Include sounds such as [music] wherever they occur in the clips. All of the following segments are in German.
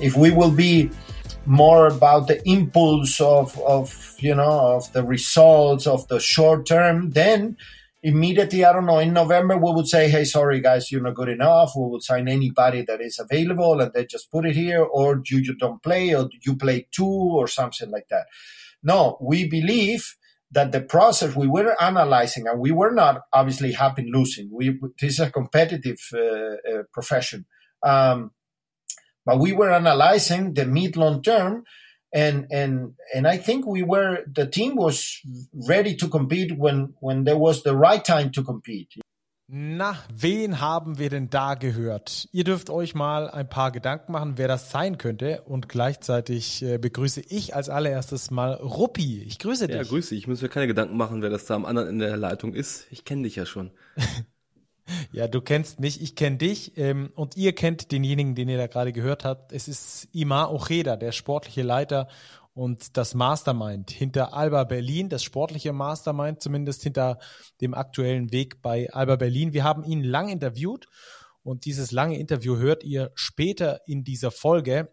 if we will be more about the impulse of, of you know of the results of the short term, then immediately, I don't know, in November, we would say, hey, sorry, guys, you're not good enough. We will sign anybody that is available and then just put it here, or you, you don't play, or you play two, or something like that. No, we believe that the process we were analyzing, and we were not obviously happy losing. We this is a competitive uh, uh, profession, um, but we were analyzing the mid long term, and and and I think we were the team was ready to compete when when there was the right time to compete. Na, wen haben wir denn da gehört? Ihr dürft euch mal ein paar Gedanken machen, wer das sein könnte. Und gleichzeitig äh, begrüße ich als allererstes mal Ruppi. Ich grüße dich. Ja, grüße. Ich muss mir keine Gedanken machen, wer das da am anderen Ende der Leitung ist. Ich kenne dich ja schon. [laughs] ja, du kennst mich, ich kenne dich. Ähm, und ihr kennt denjenigen, den ihr da gerade gehört habt. Es ist Imar Ojeda, der sportliche Leiter und das Mastermind hinter Alba Berlin, das sportliche Mastermind zumindest hinter dem aktuellen Weg bei Alba Berlin. Wir haben ihn lang interviewt und dieses lange Interview hört ihr später in dieser Folge.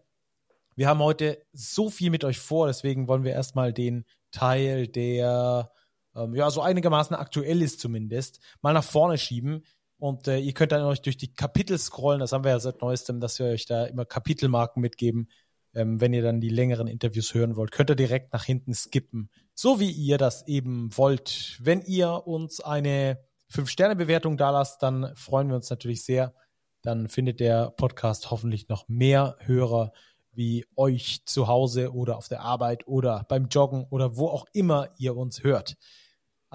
Wir haben heute so viel mit euch vor, deswegen wollen wir erstmal den Teil, der ähm, ja so einigermaßen aktuell ist zumindest, mal nach vorne schieben. Und äh, ihr könnt dann euch durch die Kapitel scrollen, das haben wir ja seit neuestem, dass wir euch da immer Kapitelmarken mitgeben, ähm, wenn ihr dann die längeren Interviews hören wollt, könnt ihr direkt nach hinten skippen, so wie ihr das eben wollt. Wenn ihr uns eine 5-Sterne-Bewertung da lasst, dann freuen wir uns natürlich sehr. Dann findet der Podcast hoffentlich noch mehr Hörer wie euch zu Hause oder auf der Arbeit oder beim Joggen oder wo auch immer ihr uns hört.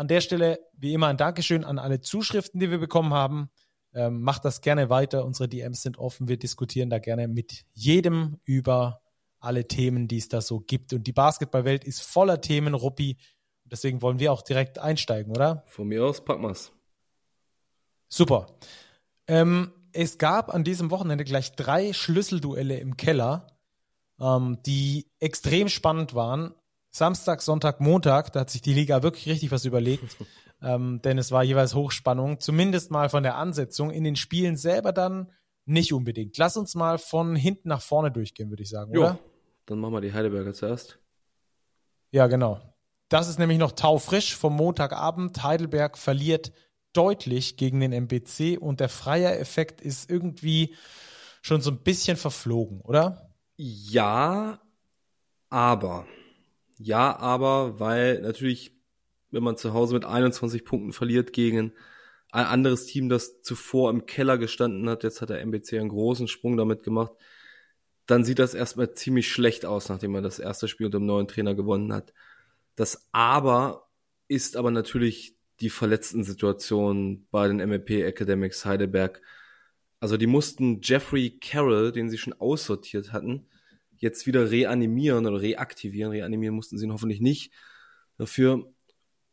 An der Stelle wie immer ein Dankeschön an alle Zuschriften, die wir bekommen haben. Ähm, macht das gerne weiter. Unsere DMs sind offen. Wir diskutieren da gerne mit jedem über alle Themen, die es da so gibt. Und die Basketballwelt ist voller Themen, Ruppi. Deswegen wollen wir auch direkt einsteigen, oder? Von mir aus packen wir's. Super. Ähm, es gab an diesem Wochenende gleich drei Schlüsselduelle im Keller, ähm, die extrem spannend waren. Samstag, Sonntag, Montag, da hat sich die Liga wirklich richtig was überlegt, [laughs] ähm, denn es war jeweils Hochspannung, zumindest mal von der Ansetzung. In den Spielen selber dann nicht unbedingt. Lass uns mal von hinten nach vorne durchgehen, würde ich sagen, jo. oder? Dann machen wir die Heidelberger zuerst. Ja, genau. Das ist nämlich noch taufrisch vom Montagabend. Heidelberg verliert deutlich gegen den MBC und der freie Effekt ist irgendwie schon so ein bisschen verflogen, oder? Ja, aber. Ja, aber, weil natürlich, wenn man zu Hause mit 21 Punkten verliert gegen ein anderes Team, das zuvor im Keller gestanden hat, jetzt hat der MBC einen großen Sprung damit gemacht, dann sieht das erstmal ziemlich schlecht aus, nachdem er das erste Spiel unter dem neuen Trainer gewonnen hat. Das Aber ist aber natürlich die verletzten Situation bei den MLP Academics Heidelberg. Also die mussten Jeffrey Carroll, den sie schon aussortiert hatten, jetzt wieder reanimieren oder reaktivieren. Reanimieren mussten sie ihn hoffentlich nicht. Dafür,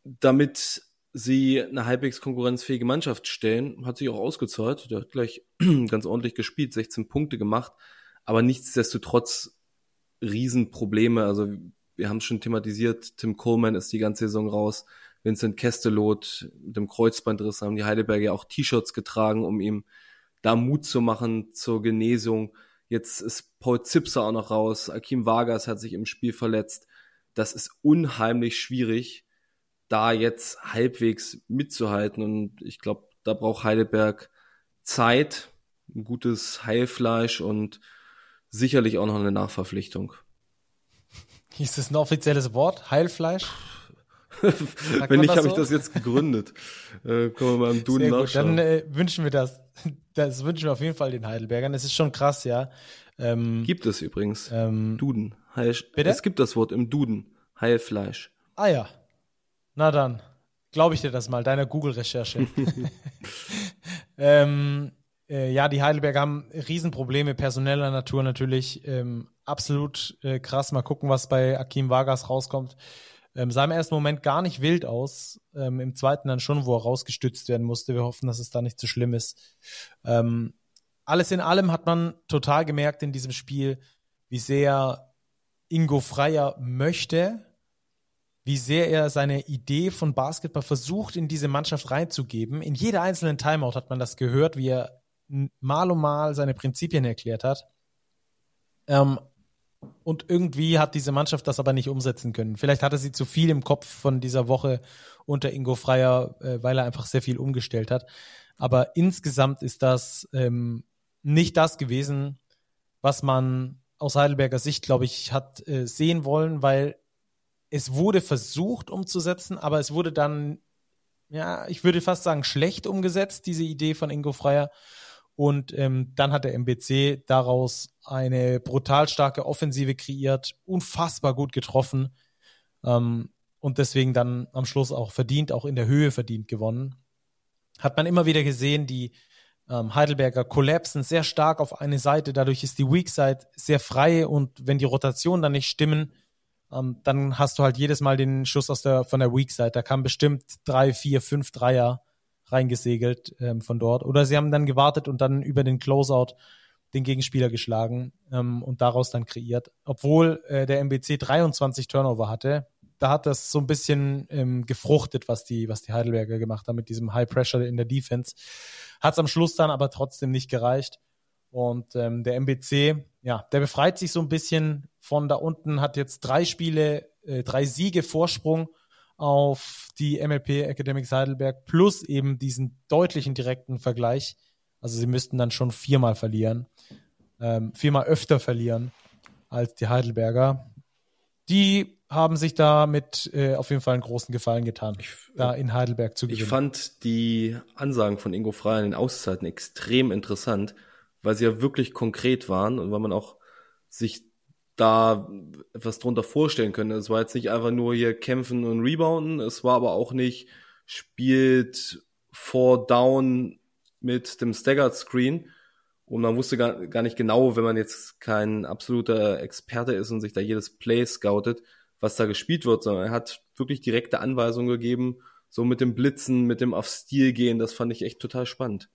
damit sie eine halbwegs konkurrenzfähige Mannschaft stellen, hat sich auch ausgezahlt. Der hat gleich [clears throat] ganz ordentlich gespielt, 16 Punkte gemacht aber nichtsdestotrotz Riesenprobleme. Also wir haben es schon thematisiert, Tim Coleman ist die ganze Saison raus, Vincent Kestelot mit dem Kreuzbandriss haben die Heidelberger auch T-Shirts getragen, um ihm da Mut zu machen zur Genesung. Jetzt ist Paul Zipser auch noch raus, Akim Vargas hat sich im Spiel verletzt. Das ist unheimlich schwierig, da jetzt halbwegs mitzuhalten. Und ich glaube, da braucht Heidelberg Zeit, ein gutes Heilfleisch und sicherlich auch noch eine Nachverpflichtung. Hieß das ein offizielles Wort? Heilfleisch? Wenn nicht, habe so? ich das jetzt gegründet. äh, können wir mal im Duden nachschauen. Dann äh, wünschen wir das. [laughs] Das wünschen wir auf jeden Fall den Heidelbergern. Es ist schon krass, ja. Ähm, gibt es übrigens. Ähm, Duden. Heil, bitte? Es gibt das Wort im Duden. Heilfleisch. Ah ja. Na dann. Glaube ich dir das mal, deiner Google-Recherche. [laughs] [laughs] ähm, äh, ja, die Heidelberger haben Riesenprobleme personeller Natur natürlich. Ähm, absolut äh, krass. Mal gucken, was bei Akim Vargas rauskommt. Ähm, sah im ersten Moment gar nicht wild aus. Ähm, Im zweiten dann schon, wo er rausgestützt werden musste. Wir hoffen, dass es da nicht zu so schlimm ist. Ähm, alles in allem hat man total gemerkt in diesem Spiel, wie sehr Ingo Freier möchte, wie sehr er seine Idee von Basketball versucht, in diese Mannschaft reinzugeben. In jeder einzelnen Timeout hat man das gehört, wie er mal um mal seine Prinzipien erklärt hat. Ähm, und irgendwie hat diese Mannschaft das aber nicht umsetzen können. Vielleicht hatte sie zu viel im Kopf von dieser Woche unter Ingo Freier, äh, weil er einfach sehr viel umgestellt hat. Aber insgesamt ist das ähm, nicht das gewesen, was man aus Heidelberger Sicht, glaube ich, hat äh, sehen wollen, weil es wurde versucht umzusetzen, aber es wurde dann, ja, ich würde fast sagen, schlecht umgesetzt, diese Idee von Ingo Freier. Und ähm, dann hat der MBC daraus eine brutal starke Offensive kreiert, unfassbar gut getroffen ähm, und deswegen dann am Schluss auch verdient, auch in der Höhe verdient gewonnen. Hat man immer wieder gesehen, die ähm, Heidelberger kollapsen sehr stark auf eine Seite, dadurch ist die Weak Side sehr frei und wenn die Rotationen dann nicht stimmen, ähm, dann hast du halt jedes Mal den Schuss aus der, von der Weak Side. Da kam bestimmt drei, vier, fünf Dreier reingesegelt ähm, von dort. Oder sie haben dann gewartet und dann über den Closeout den Gegenspieler geschlagen ähm, und daraus dann kreiert. Obwohl äh, der MBC 23 Turnover hatte, da hat das so ein bisschen ähm, gefruchtet, was die, was die Heidelberger gemacht haben mit diesem High Pressure in der Defense. Hat es am Schluss dann aber trotzdem nicht gereicht. Und ähm, der MBC, ja, der befreit sich so ein bisschen von da unten, hat jetzt drei Spiele, äh, drei Siege Vorsprung auf die MLP Academics Heidelberg plus eben diesen deutlichen direkten Vergleich. Also sie müssten dann schon viermal verlieren, ähm, viermal öfter verlieren als die Heidelberger. Die haben sich damit äh, auf jeden Fall einen großen Gefallen getan, ich, da in Heidelberg zu gewinnen. Ich fand die Ansagen von Ingo Frey in den Auszeiten extrem interessant, weil sie ja wirklich konkret waren und weil man auch sich da etwas drunter vorstellen können. Es war jetzt nicht einfach nur hier kämpfen und rebounden, es war aber auch nicht spielt four down mit dem Staggered Screen und man wusste gar, gar nicht genau, wenn man jetzt kein absoluter Experte ist und sich da jedes Play scoutet, was da gespielt wird, sondern er hat wirklich direkte Anweisungen gegeben, so mit dem Blitzen, mit dem auf Stil gehen, das fand ich echt total spannend.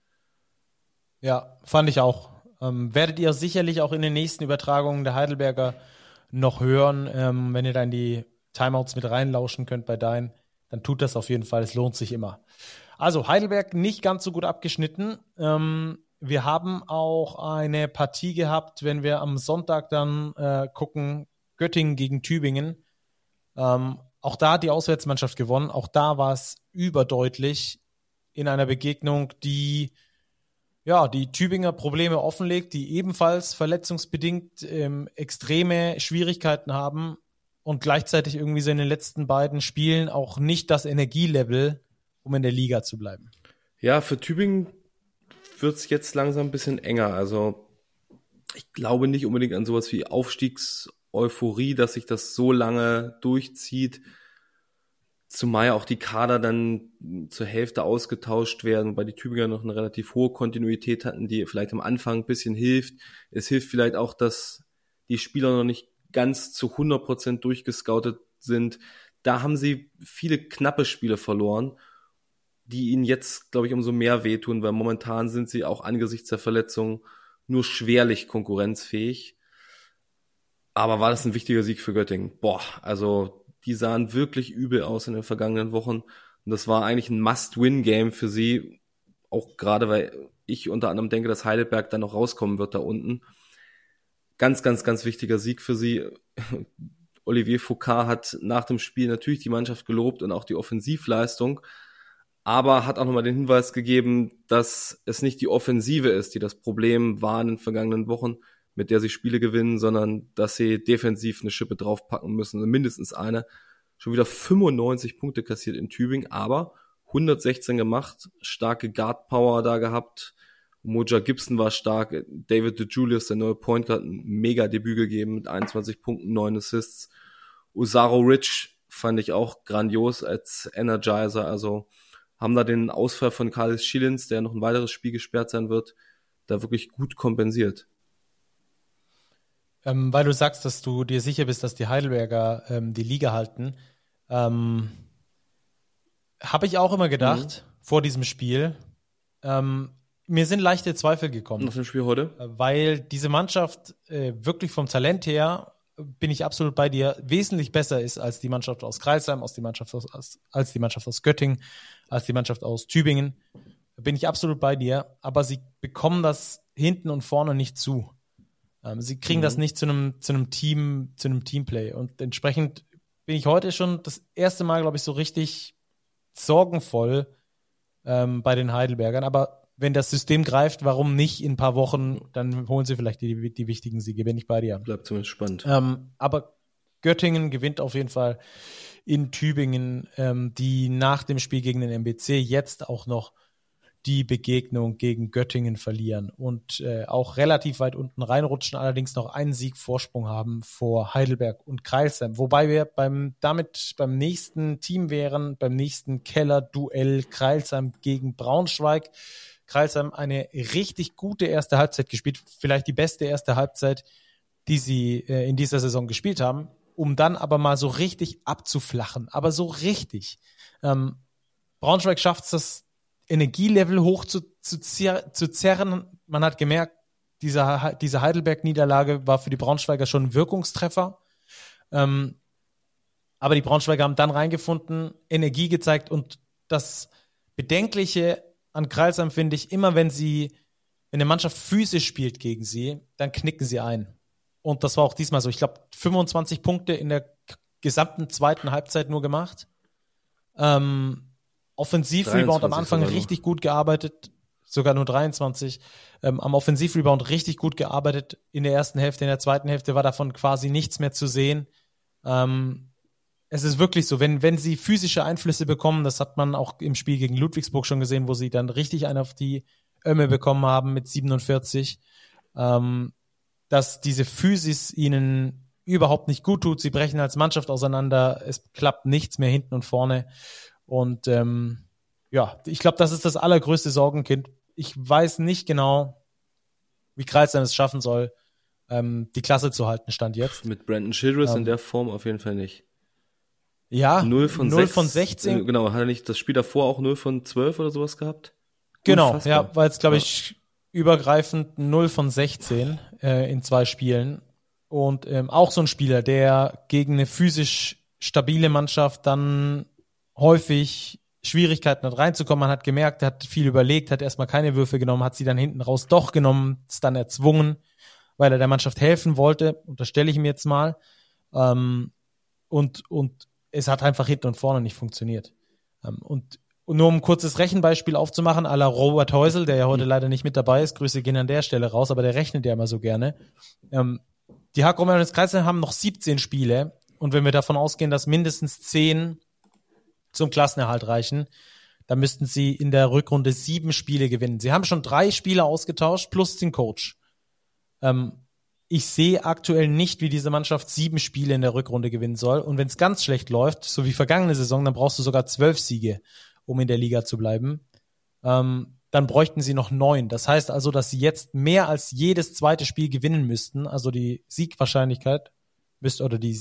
Ja, fand ich auch. Ähm, werdet ihr sicherlich auch in den nächsten Übertragungen der Heidelberger noch hören, ähm, wenn ihr dann die Timeouts mit reinlauschen könnt bei deinen, dann tut das auf jeden Fall. Es lohnt sich immer. Also Heidelberg nicht ganz so gut abgeschnitten. Ähm, wir haben auch eine Partie gehabt, wenn wir am Sonntag dann äh, gucken, Göttingen gegen Tübingen. Ähm, auch da hat die Auswärtsmannschaft gewonnen. Auch da war es überdeutlich in einer Begegnung, die ja, die Tübinger Probleme offenlegt, die ebenfalls verletzungsbedingt ähm, extreme Schwierigkeiten haben und gleichzeitig irgendwie so in den letzten beiden Spielen auch nicht das Energielevel, um in der Liga zu bleiben. Ja, für Tübingen wird es jetzt langsam ein bisschen enger. Also ich glaube nicht unbedingt an sowas wie Aufstiegseuphorie, dass sich das so lange durchzieht. Zumal ja auch die Kader dann zur Hälfte ausgetauscht werden, weil die Tübinger noch eine relativ hohe Kontinuität hatten, die vielleicht am Anfang ein bisschen hilft. Es hilft vielleicht auch, dass die Spieler noch nicht ganz zu 100 Prozent durchgescoutet sind. Da haben sie viele knappe Spiele verloren, die ihnen jetzt, glaube ich, umso mehr wehtun, weil momentan sind sie auch angesichts der Verletzungen nur schwerlich konkurrenzfähig. Aber war das ein wichtiger Sieg für Göttingen? Boah, also die sahen wirklich übel aus in den vergangenen Wochen. Und das war eigentlich ein Must-Win-Game für sie. Auch gerade, weil ich unter anderem denke, dass Heidelberg dann noch rauskommen wird da unten. Ganz, ganz, ganz wichtiger Sieg für sie. [laughs] Olivier Foucault hat nach dem Spiel natürlich die Mannschaft gelobt und auch die Offensivleistung, aber hat auch nochmal den Hinweis gegeben, dass es nicht die Offensive ist, die das Problem war in den vergangenen Wochen, mit der sie Spiele gewinnen, sondern dass sie defensiv eine Schippe draufpacken müssen, mindestens eine. Schon wieder 95 Punkte kassiert in Tübingen, aber 116 gemacht, starke Guard Power da gehabt. Moja Gibson war stark, David DeJulius, der neue Point Guard, ein mega Debüt gegeben mit 21 Punkten, 9 Assists. Usaro Rich fand ich auch grandios als Energizer, also haben da den Ausfall von Carlos Schillins, der noch ein weiteres Spiel gesperrt sein wird, da wirklich gut kompensiert. Ähm, weil du sagst, dass du dir sicher bist, dass die Heidelberger ähm, die Liga halten. Ähm, Habe ich auch immer gedacht, mhm. vor diesem Spiel. Ähm, mir sind leichte Zweifel gekommen. Nach dem Spiel heute? Äh, weil diese Mannschaft äh, wirklich vom Talent her, bin ich absolut bei dir, wesentlich besser ist als die Mannschaft aus Kreisheim, als die Mannschaft aus, als, als die Mannschaft aus Göttingen, als die Mannschaft aus Tübingen. Bin ich absolut bei dir. Aber sie bekommen das hinten und vorne nicht zu. Ähm, sie kriegen mhm. das nicht zu einem, zu einem Team, zu einem Teamplay. Und entsprechend bin ich heute schon das erste Mal, glaube ich, so richtig sorgenvoll ähm, bei den Heidelbergern. Aber wenn das System greift, warum nicht in ein paar Wochen, dann holen sie vielleicht die, die wichtigen Siege, bin ich bei dir. Bleibt zumindest spannend. Ähm, aber Göttingen gewinnt auf jeden Fall in Tübingen, ähm, die nach dem Spiel gegen den MBC jetzt auch noch die Begegnung gegen Göttingen verlieren und äh, auch relativ weit unten reinrutschen, allerdings noch einen Sieg Vorsprung haben vor Heidelberg und Kreilsheim. Wobei wir beim damit beim nächsten Team wären, beim nächsten Keller-Duell Kreilsheim gegen Braunschweig. Kreilsheim eine richtig gute erste Halbzeit gespielt, vielleicht die beste erste Halbzeit, die sie äh, in dieser Saison gespielt haben, um dann aber mal so richtig abzuflachen, aber so richtig. Ähm, Braunschweig schafft es, Energielevel hoch zu, zu, zu zerren. Man hat gemerkt, diese, diese Heidelberg-Niederlage war für die Braunschweiger schon ein Wirkungstreffer. Ähm, aber die Braunschweiger haben dann reingefunden, Energie gezeigt und das Bedenkliche an Kreilsheim finde ich, immer wenn sie, wenn eine Mannschaft physisch spielt gegen sie, dann knicken sie ein. Und das war auch diesmal so. Ich glaube, 25 Punkte in der gesamten zweiten Halbzeit nur gemacht. Ähm, Offensivrebound am Anfang richtig gut gearbeitet, sogar nur 23. Ähm, am Offensivrebound richtig gut gearbeitet in der ersten Hälfte. In der zweiten Hälfte war davon quasi nichts mehr zu sehen. Ähm, es ist wirklich so, wenn, wenn sie physische Einflüsse bekommen, das hat man auch im Spiel gegen Ludwigsburg schon gesehen, wo sie dann richtig einen auf die Ömme bekommen haben mit 47, ähm, dass diese Physis ihnen überhaupt nicht gut tut. Sie brechen als Mannschaft auseinander. Es klappt nichts mehr hinten und vorne. Und ähm, ja, ich glaube, das ist das allergrößte Sorgenkind. Ich weiß nicht genau, wie Kreisheim es schaffen soll, ähm, die Klasse zu halten, stand jetzt. Mit Brandon Childress ähm, in der Form auf jeden Fall nicht. Ja, 0 von, 0 6, von 16. Äh, genau, hat er nicht das Spiel davor auch 0 von 12 oder sowas gehabt? Genau, Unfassbar. ja, war jetzt, glaube ich, übergreifend 0 von 16 äh, in zwei Spielen. Und ähm, auch so ein Spieler, der gegen eine physisch stabile Mannschaft dann häufig Schwierigkeiten hat reinzukommen. Man hat gemerkt, er hat viel überlegt, hat erstmal keine Würfe genommen, hat sie dann hinten raus doch genommen, ist dann erzwungen, weil er der Mannschaft helfen wollte. Unterstelle ich ihm jetzt mal. Ähm, und, und es hat einfach hinten und vorne nicht funktioniert. Ähm, und, und nur um ein kurzes Rechenbeispiel aufzumachen, à la Robert Häusel, der ja heute leider nicht mit dabei ist, Grüße gehen an der Stelle raus, aber der rechnet ja immer so gerne. Ähm, die Hack Romanos Kreisel haben noch 17 Spiele und wenn wir davon ausgehen, dass mindestens 10 zum Klassenerhalt reichen, dann müssten sie in der Rückrunde sieben Spiele gewinnen. Sie haben schon drei Spiele ausgetauscht plus den Coach. Ähm, ich sehe aktuell nicht, wie diese Mannschaft sieben Spiele in der Rückrunde gewinnen soll. Und wenn es ganz schlecht läuft, so wie vergangene Saison, dann brauchst du sogar zwölf Siege, um in der Liga zu bleiben. Ähm, dann bräuchten sie noch neun. Das heißt also, dass sie jetzt mehr als jedes zweite Spiel gewinnen müssten. Also die Siegwahrscheinlichkeit müsste oder die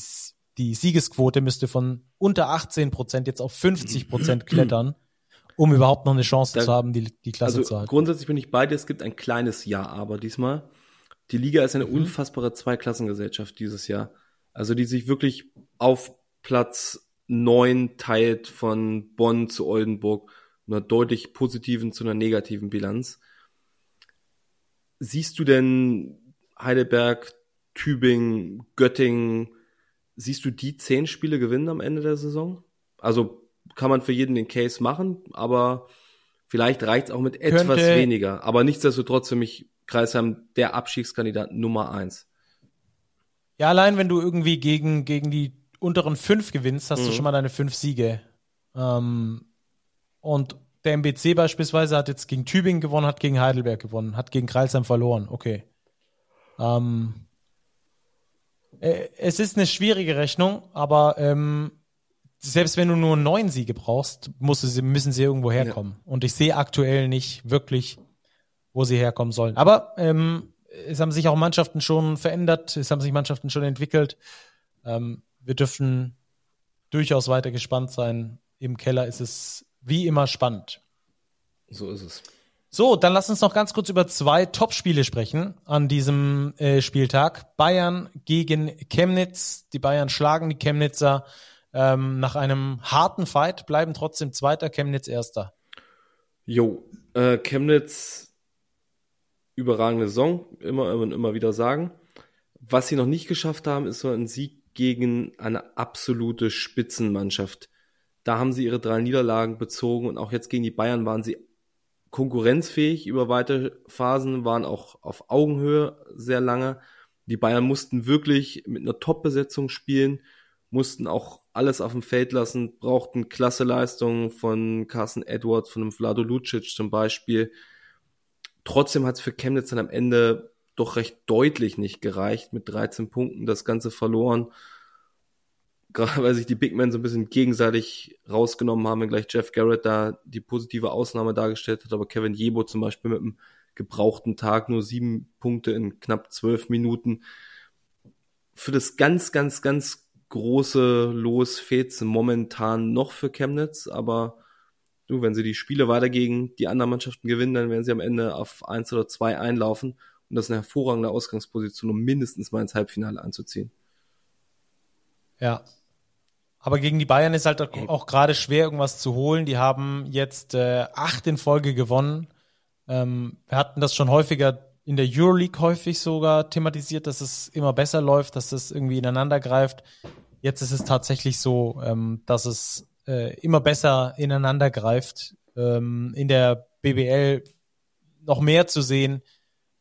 die Siegesquote müsste von unter 18 Prozent jetzt auf 50 Prozent [clears throat] klettern, um überhaupt noch eine Chance da, zu haben, die, die Klasse also zu halten. Grundsätzlich bin ich bei dir, es gibt ein kleines Ja, aber diesmal. Die Liga ist eine mhm. unfassbare Zweiklassengesellschaft dieses Jahr. Also die sich wirklich auf Platz neun teilt von Bonn zu Oldenburg, einer deutlich positiven zu einer negativen Bilanz. Siehst du denn Heidelberg, Tübingen, Göttingen, Siehst du die zehn Spiele gewinnen am Ende der Saison? Also kann man für jeden den Case machen, aber vielleicht reicht es auch mit etwas Könnte, weniger. Aber nichtsdestotrotz für mich Kreisheim der Abstiegskandidat Nummer eins. Ja, allein wenn du irgendwie gegen, gegen die unteren fünf gewinnst, hast mhm. du schon mal deine fünf Siege. Ähm, und der MBC beispielsweise hat jetzt gegen Tübingen gewonnen, hat gegen Heidelberg gewonnen, hat gegen Kreisheim verloren. Okay. Ähm, äh, es ist eine schwierige Rechnung, aber ähm, selbst wenn du nur neun Siege brauchst, sie, müssen sie irgendwo herkommen. Ja. Und ich sehe aktuell nicht wirklich, wo sie herkommen sollen. Aber ähm, es haben sich auch Mannschaften schon verändert, es haben sich Mannschaften schon entwickelt. Ähm, wir dürfen durchaus weiter gespannt sein. Im Keller ist es wie immer spannend. So ist es. So, dann lass uns noch ganz kurz über zwei Topspiele sprechen an diesem äh, Spieltag. Bayern gegen Chemnitz. Die Bayern schlagen die Chemnitzer ähm, nach einem harten Fight, bleiben trotzdem Zweiter, Chemnitz Erster. Jo, äh, Chemnitz überragende Saison, immer und immer wieder sagen. Was sie noch nicht geschafft haben, ist so ein Sieg gegen eine absolute Spitzenmannschaft. Da haben sie ihre drei Niederlagen bezogen und auch jetzt gegen die Bayern waren sie konkurrenzfähig über weite Phasen, waren auch auf Augenhöhe sehr lange. Die Bayern mussten wirklich mit einer Top-Besetzung spielen, mussten auch alles auf dem Feld lassen, brauchten klasse Leistungen von Carson Edwards, von dem Vlado Lucic zum Beispiel. Trotzdem hat es für Chemnitz dann am Ende doch recht deutlich nicht gereicht, mit 13 Punkten das Ganze verloren. Gerade [laughs] weil sich die Big Men so ein bisschen gegenseitig rausgenommen haben, wenn gleich Jeff Garrett da die positive Ausnahme dargestellt hat, aber Kevin Jebo zum Beispiel mit einem gebrauchten Tag nur sieben Punkte in knapp zwölf Minuten. Für das ganz, ganz, ganz große Los fehlt momentan noch für Chemnitz, aber du, wenn sie die Spiele weiter gegen die anderen Mannschaften gewinnen, dann werden sie am Ende auf eins oder zwei einlaufen und das ist eine hervorragende Ausgangsposition, um mindestens mal ins Halbfinale anzuziehen. Ja. Aber gegen die Bayern ist halt auch, auch gerade schwer, irgendwas zu holen. Die haben jetzt äh, acht in Folge gewonnen. Ähm, wir hatten das schon häufiger in der Euroleague häufig sogar thematisiert, dass es immer besser läuft, dass es irgendwie ineinander greift. Jetzt ist es tatsächlich so, ähm, dass es äh, immer besser ineinander greift. Ähm, in der BBL noch mehr zu sehen.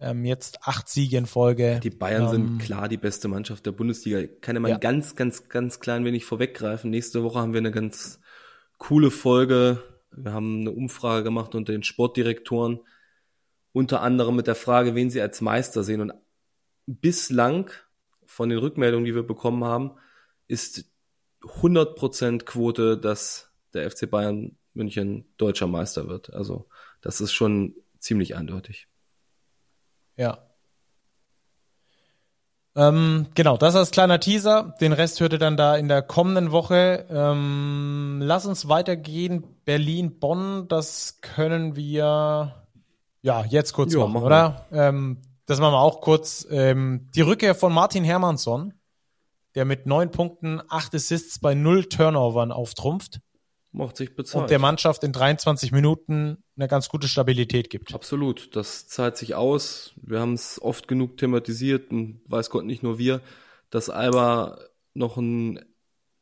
Ähm, jetzt acht Siege in Folge. Die Bayern sind ähm, klar die beste Mannschaft der Bundesliga. Ich kann ja mal ja. ganz, ganz, ganz klein wenig vorweggreifen. Nächste Woche haben wir eine ganz coole Folge. Wir haben eine Umfrage gemacht unter den Sportdirektoren unter anderem mit der Frage, wen sie als Meister sehen. Und bislang von den Rückmeldungen, die wir bekommen haben, ist 100% Quote, dass der FC Bayern München deutscher Meister wird. Also das ist schon ziemlich eindeutig. Ja. Ähm, genau, das als kleiner Teaser. Den Rest hört ihr dann da in der kommenden Woche. Ähm, lass uns weitergehen. Berlin, Bonn, das können wir ja, jetzt kurz machen, machen oder? Ähm, das machen wir auch kurz. Ähm, die Rückkehr von Martin Hermansson, der mit neun Punkten, acht Assists bei null Turnovern auftrumpft. Macht sich bezahlt. Und der Mannschaft in 23 Minuten eine ganz gute Stabilität gibt. Absolut. Das zahlt sich aus. Wir haben es oft genug thematisiert und weiß Gott nicht nur wir, dass Alba noch ein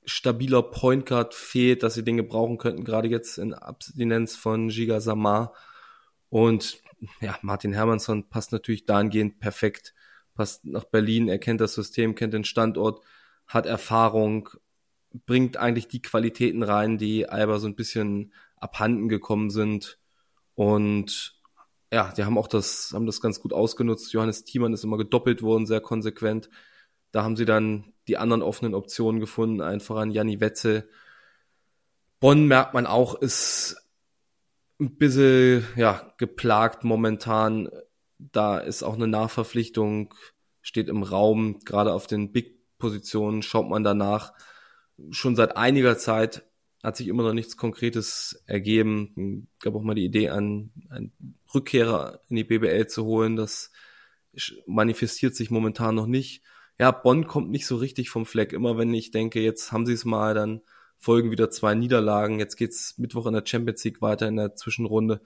stabiler Point Guard fehlt, dass sie Dinge brauchen könnten, gerade jetzt in Abstinenz von Giga Samar. Und ja, Martin Hermansson passt natürlich dahingehend perfekt, passt nach Berlin, er kennt das System, kennt den Standort, hat Erfahrung, bringt eigentlich die Qualitäten rein, die Alba so ein bisschen abhanden gekommen sind. Und ja, die haben auch das, haben das ganz gut ausgenutzt. Johannes Thiemann ist immer gedoppelt worden, sehr konsequent. Da haben sie dann die anderen offenen Optionen gefunden, einfach an Janni Wetzel. Bonn merkt man auch, ist ein bisschen ja, geplagt momentan. Da ist auch eine Nachverpflichtung, steht im Raum, gerade auf den Big-Positionen schaut man danach. Schon seit einiger Zeit hat sich immer noch nichts Konkretes ergeben. Gab auch mal die Idee, einen, einen Rückkehrer in die BBL zu holen. Das manifestiert sich momentan noch nicht. Ja, Bonn kommt nicht so richtig vom Fleck. Immer wenn ich denke, jetzt haben sie es mal, dann folgen wieder zwei Niederlagen. Jetzt geht's Mittwoch in der Champions League weiter in der Zwischenrunde.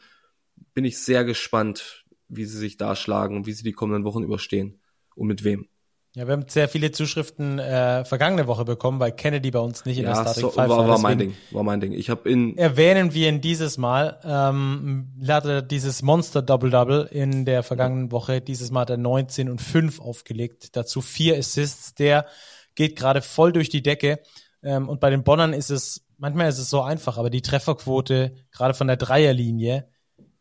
Bin ich sehr gespannt, wie sie sich da schlagen und wie sie die kommenden Wochen überstehen und mit wem. Ja, wir haben sehr viele Zuschriften äh, vergangene Woche bekommen, weil Kennedy bei uns nicht in ja, der Starting so, Five war. war mein Ding, war mein Ding. Ich habe in erwähnen wir ihn dieses Mal. Ähm, hatte dieses Monster Double Double in der vergangenen Woche. Dieses Mal hat er 19 und 5 aufgelegt. Dazu vier Assists. Der geht gerade voll durch die Decke. Ähm, und bei den Bonnern ist es, manchmal ist es so einfach, aber die Trefferquote, gerade von der Dreierlinie,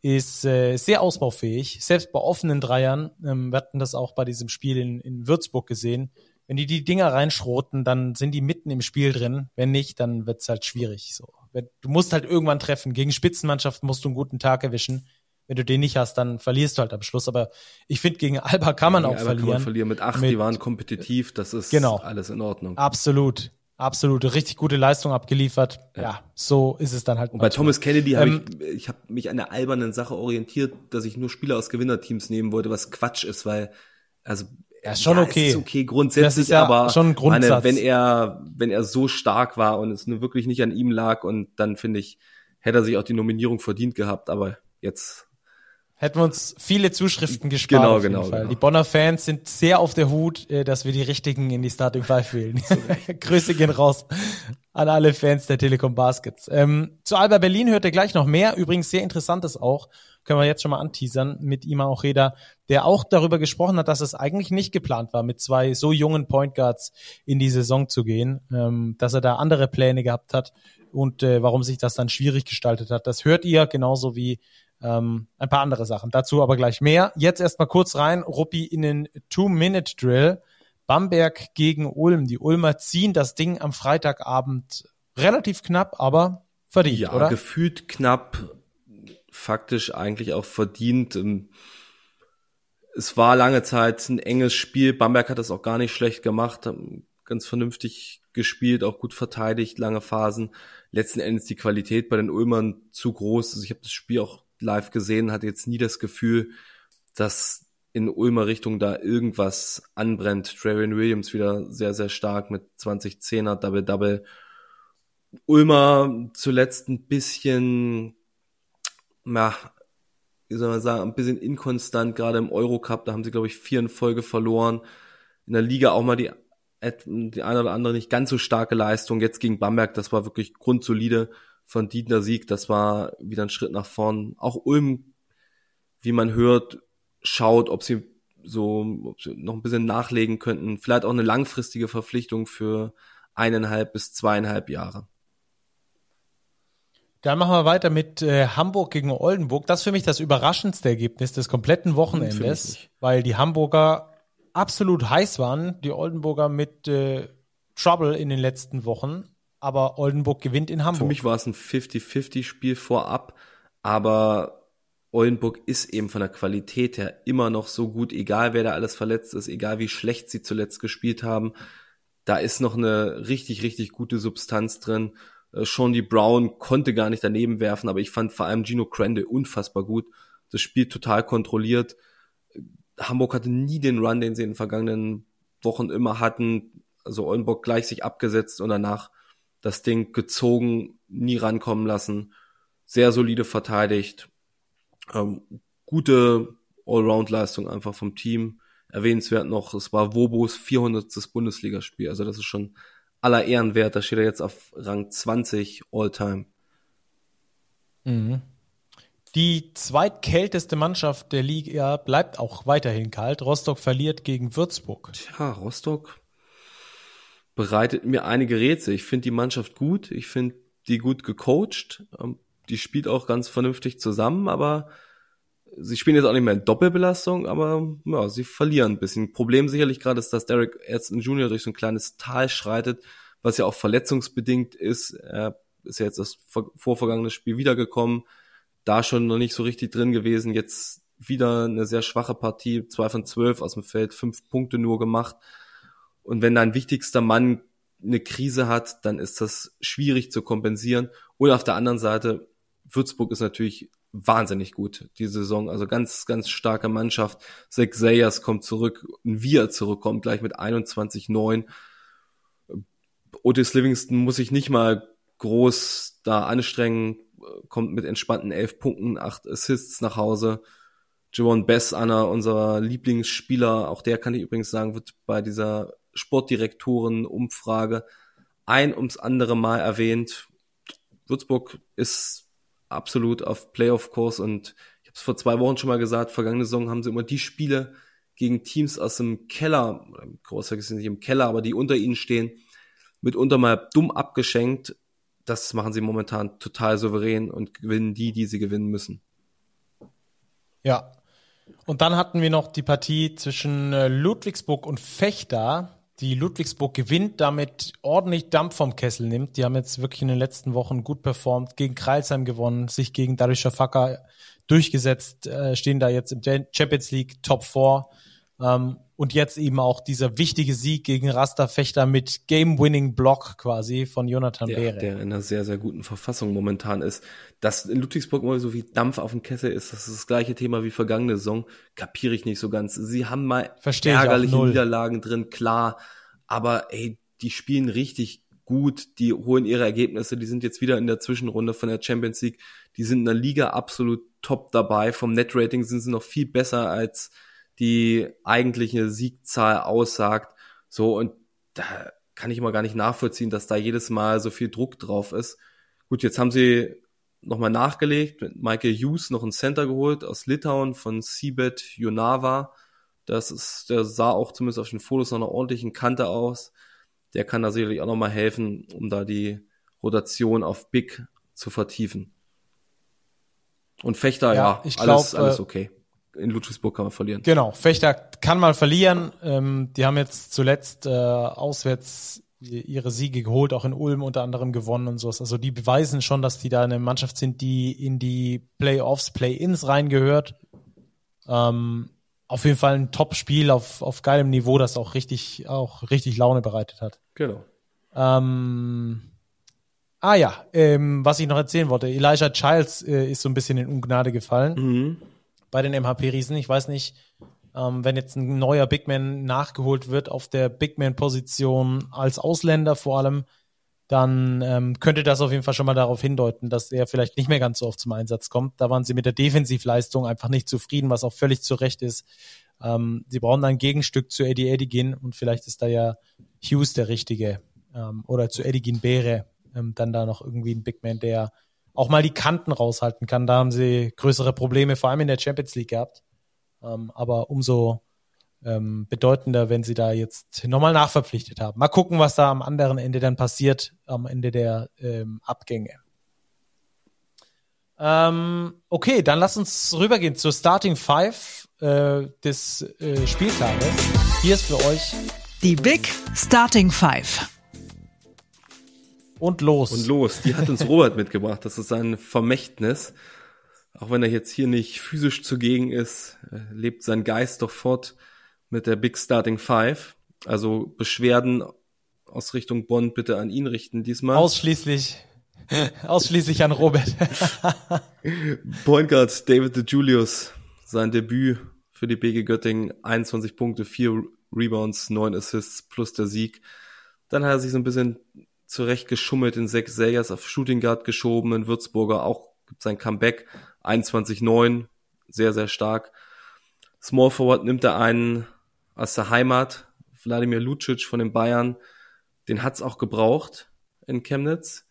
ist äh, sehr ausbaufähig. Selbst bei offenen Dreiern, ähm, wir hatten das auch bei diesem Spiel in, in Würzburg gesehen. Wenn die die Dinger reinschroten, dann sind die mitten im Spiel drin. Wenn nicht, dann wird's halt schwierig. So, du musst halt irgendwann treffen. Gegen Spitzenmannschaften musst du einen guten Tag erwischen. Wenn du den nicht hast, dann verlierst du halt am Schluss. Aber ich finde, gegen Alba kann man gegen auch Alba verlieren. Kann man verlieren mit acht, mit, die waren kompetitiv. Das ist genau, alles in Ordnung. Absolut. Absolute, richtig gute Leistung abgeliefert. Ja, ja so ist es dann halt. Und bei Thomas Kennedy habe ähm, ich, ich habe mich an der albernen Sache orientiert, dass ich nur Spieler aus Gewinnerteams nehmen wollte, was Quatsch ist, weil also ja, ist schon ja, okay. Ist okay grundsätzlich, das ist ja aber schon ein Grundsatz. Meine, wenn er wenn er so stark war und es nur wirklich nicht an ihm lag und dann finde ich hätte er sich auch die Nominierung verdient gehabt, aber jetzt Hätten wir uns viele Zuschriften gespart. Genau, genau, genau. Die Bonner Fans sind sehr auf der Hut, äh, dass wir die richtigen in die Starting Five wählen. [laughs] Grüße gehen raus an alle Fans der Telekom Baskets. Ähm, zu Alba Berlin hört ihr gleich noch mehr. Übrigens sehr interessantes auch. Können wir jetzt schon mal anteasern mit Ima Ocheda, der auch darüber gesprochen hat, dass es eigentlich nicht geplant war, mit zwei so jungen Point Guards in die Saison zu gehen, ähm, dass er da andere Pläne gehabt hat und äh, warum sich das dann schwierig gestaltet hat. Das hört ihr genauso wie ähm, ein paar andere Sachen. Dazu aber gleich mehr. Jetzt erstmal kurz rein, Ruppi in den Two-Minute-Drill. Bamberg gegen Ulm. Die Ulmer ziehen das Ding am Freitagabend relativ knapp, aber verdient, ja, oder? gefühlt knapp, faktisch eigentlich auch verdient. Ähm, es war lange Zeit ein enges Spiel. Bamberg hat das auch gar nicht schlecht gemacht, ganz vernünftig gespielt, auch gut verteidigt, lange Phasen. Letzten Endes die Qualität bei den Ulmern zu groß. Also ich habe das Spiel auch live gesehen, hatte jetzt nie das Gefühl, dass in Ulmer Richtung da irgendwas anbrennt. Travian Williams wieder sehr, sehr stark mit 2010er Double-Double. Ulmer zuletzt ein bisschen, ja, wie soll man sagen, ein bisschen inkonstant, gerade im Eurocup, da haben sie, glaube ich, vier in Folge verloren. In der Liga auch mal die, die eine oder andere nicht ganz so starke Leistung. Jetzt gegen Bamberg, das war wirklich grundsolide von Dietner Sieg. Das war wieder ein Schritt nach vorn. Auch Ulm, wie man hört, schaut, ob sie so ob sie noch ein bisschen nachlegen könnten. Vielleicht auch eine langfristige Verpflichtung für eineinhalb bis zweieinhalb Jahre. Dann machen wir weiter mit äh, Hamburg gegen Oldenburg. Das ist für mich das überraschendste Ergebnis des kompletten Wochenendes, weil die Hamburger absolut heiß waren, die Oldenburger mit äh, Trouble in den letzten Wochen aber Oldenburg gewinnt in Hamburg. Für mich war es ein 50-50-Spiel vorab, aber Oldenburg ist eben von der Qualität her immer noch so gut, egal wer da alles verletzt ist, egal wie schlecht sie zuletzt gespielt haben. Da ist noch eine richtig, richtig gute Substanz drin. Äh, Sean D. Brown konnte gar nicht daneben werfen, aber ich fand vor allem Gino Crandall unfassbar gut. Das Spiel total kontrolliert. Hamburg hatte nie den Run, den sie in den vergangenen Wochen immer hatten. Also Oldenburg gleich sich abgesetzt und danach das Ding gezogen, nie rankommen lassen, sehr solide verteidigt, ähm, gute Allround-Leistung einfach vom Team. Erwähnenswert noch, es war Wobos 400. Bundesligaspiel, also das ist schon aller Ehren wert. Da steht er jetzt auf Rang 20 All-Time. Mhm. Die zweitkälteste Mannschaft der Liga bleibt auch weiterhin kalt. Rostock verliert gegen Würzburg. Tja, Rostock bereitet mir einige Rätsel. Ich finde die Mannschaft gut, ich finde die gut gecoacht, ähm, die spielt auch ganz vernünftig zusammen, aber sie spielen jetzt auch nicht mehr in Doppelbelastung, aber ja, sie verlieren ein bisschen. Problem sicherlich gerade ist, dass Derek Edson Jr. durch so ein kleines Tal schreitet, was ja auch verletzungsbedingt ist. Er ist ja jetzt das vorvergangene Spiel wiedergekommen, da schon noch nicht so richtig drin gewesen, jetzt wieder eine sehr schwache Partie, zwei von zwölf aus dem Feld, fünf Punkte nur gemacht. Und wenn dein wichtigster Mann eine Krise hat, dann ist das schwierig zu kompensieren. Und auf der anderen Seite, Würzburg ist natürlich wahnsinnig gut die Saison. Also ganz, ganz starke Mannschaft. Zach Sayers kommt zurück, wie er zurückkommt, gleich mit 21-9. Otis Livingston muss sich nicht mal groß da anstrengen, kommt mit entspannten elf Punkten, acht Assists nach Hause. Javon Bess, einer unserer Lieblingsspieler, auch der kann ich übrigens sagen, wird bei dieser Sportdirektoren-Umfrage ein ums andere Mal erwähnt. Würzburg ist absolut auf Playoff-Kurs und ich habe es vor zwei Wochen schon mal gesagt, vergangene Saison haben sie immer die Spiele gegen Teams aus dem Keller, Großteil sind nicht im Keller, aber die unter ihnen stehen, mitunter mal dumm abgeschenkt. Das machen sie momentan total souverän und gewinnen die, die sie gewinnen müssen. Ja. Und dann hatten wir noch die Partie zwischen äh, Ludwigsburg und Fechter die Ludwigsburg gewinnt, damit ordentlich Dampf vom Kessel nimmt. Die haben jetzt wirklich in den letzten Wochen gut performt, gegen Kreilsheim gewonnen, sich gegen Darisha Facker durchgesetzt, äh, stehen da jetzt im Champions League Top 4. Ähm, und jetzt eben auch dieser wichtige Sieg gegen Rasta Fechter mit Game-Winning-Block quasi von Jonathan der, Behre. Der in einer sehr, sehr guten Verfassung momentan ist. Dass in Ludwigsburg mal so wie Dampf auf dem Kessel ist, das ist das gleiche Thema wie vergangene Saison, kapiere ich nicht so ganz. Sie haben mal Versteh ärgerliche Niederlagen drin, klar, aber ey, die spielen richtig gut, die holen ihre Ergebnisse, die sind jetzt wieder in der Zwischenrunde von der Champions League, die sind in der Liga absolut top dabei. Vom Net-Rating sind sie noch viel besser als die eigentliche Siegzahl aussagt. So, und da kann ich immer gar nicht nachvollziehen, dass da jedes Mal so viel Druck drauf ist. Gut, jetzt haben sie nochmal nachgelegt, mit Michael Hughes noch einen Center geholt aus Litauen von Sibet Jonava. Das ist, der sah auch zumindest auf den Fotos noch einer ordentlichen Kante aus. Der kann da sicherlich auch nochmal helfen, um da die Rotation auf Big zu vertiefen. Und Fechter, ja, ja ich alles, glaub, alles äh, okay. In Ludwigsburg kann man verlieren. Genau, Fechter kann mal verlieren. Ähm, die haben jetzt zuletzt äh, auswärts ihre Siege geholt, auch in Ulm unter anderem gewonnen und sowas. Also die beweisen schon, dass die da eine Mannschaft sind, die in die Playoffs, Play-ins reingehört. Ähm, auf jeden Fall ein Top-Spiel auf, auf geilem Niveau, das auch richtig, auch richtig Laune bereitet hat. Genau. Ähm, ah ja, ähm, was ich noch erzählen wollte, Elijah Childs äh, ist so ein bisschen in Ungnade gefallen mhm. Bei den MHP-Riesen. Ich weiß nicht, ähm, wenn jetzt ein neuer Big Man nachgeholt wird auf der Big Man-Position als Ausländer vor allem, dann ähm, könnte das auf jeden Fall schon mal darauf hindeuten, dass er vielleicht nicht mehr ganz so oft zum Einsatz kommt. Da waren sie mit der Defensivleistung einfach nicht zufrieden, was auch völlig zu Recht ist. Ähm, sie brauchen ein Gegenstück zu Eddie Edigin und vielleicht ist da ja Hughes der Richtige ähm, oder zu Edigin Beere ähm, dann da noch irgendwie ein Big Man, der auch mal die Kanten raushalten kann. Da haben sie größere Probleme, vor allem in der Champions League gehabt. Ähm, aber umso ähm, bedeutender, wenn sie da jetzt nochmal nachverpflichtet haben. Mal gucken, was da am anderen Ende dann passiert, am Ende der ähm, Abgänge. Ähm, okay, dann lass uns rübergehen zur Starting Five äh, des äh, Spieltages. Hier ist für euch die Big Starting Five. Und los. Und los. Die hat uns [laughs] Robert mitgebracht. Das ist sein Vermächtnis. Auch wenn er jetzt hier nicht physisch zugegen ist, lebt sein Geist doch fort mit der Big Starting Five. Also Beschwerden aus Richtung Bonn bitte an ihn richten diesmal. Ausschließlich. [laughs] Ausschließlich an Robert. [laughs] Point Guard David de Julius, sein Debüt für die BG Göttingen, 21 Punkte, 4 Rebounds, 9 Assists plus der Sieg. Dann hat er sich so ein bisschen zurecht geschummelt in sechs Sayers auf Shooting Guard geschoben, in Würzburger auch gibt sein Comeback, 21-9, sehr, sehr stark. Small Forward nimmt er einen aus der Heimat, Wladimir Lucic von den Bayern. Den hat's auch gebraucht in Chemnitz.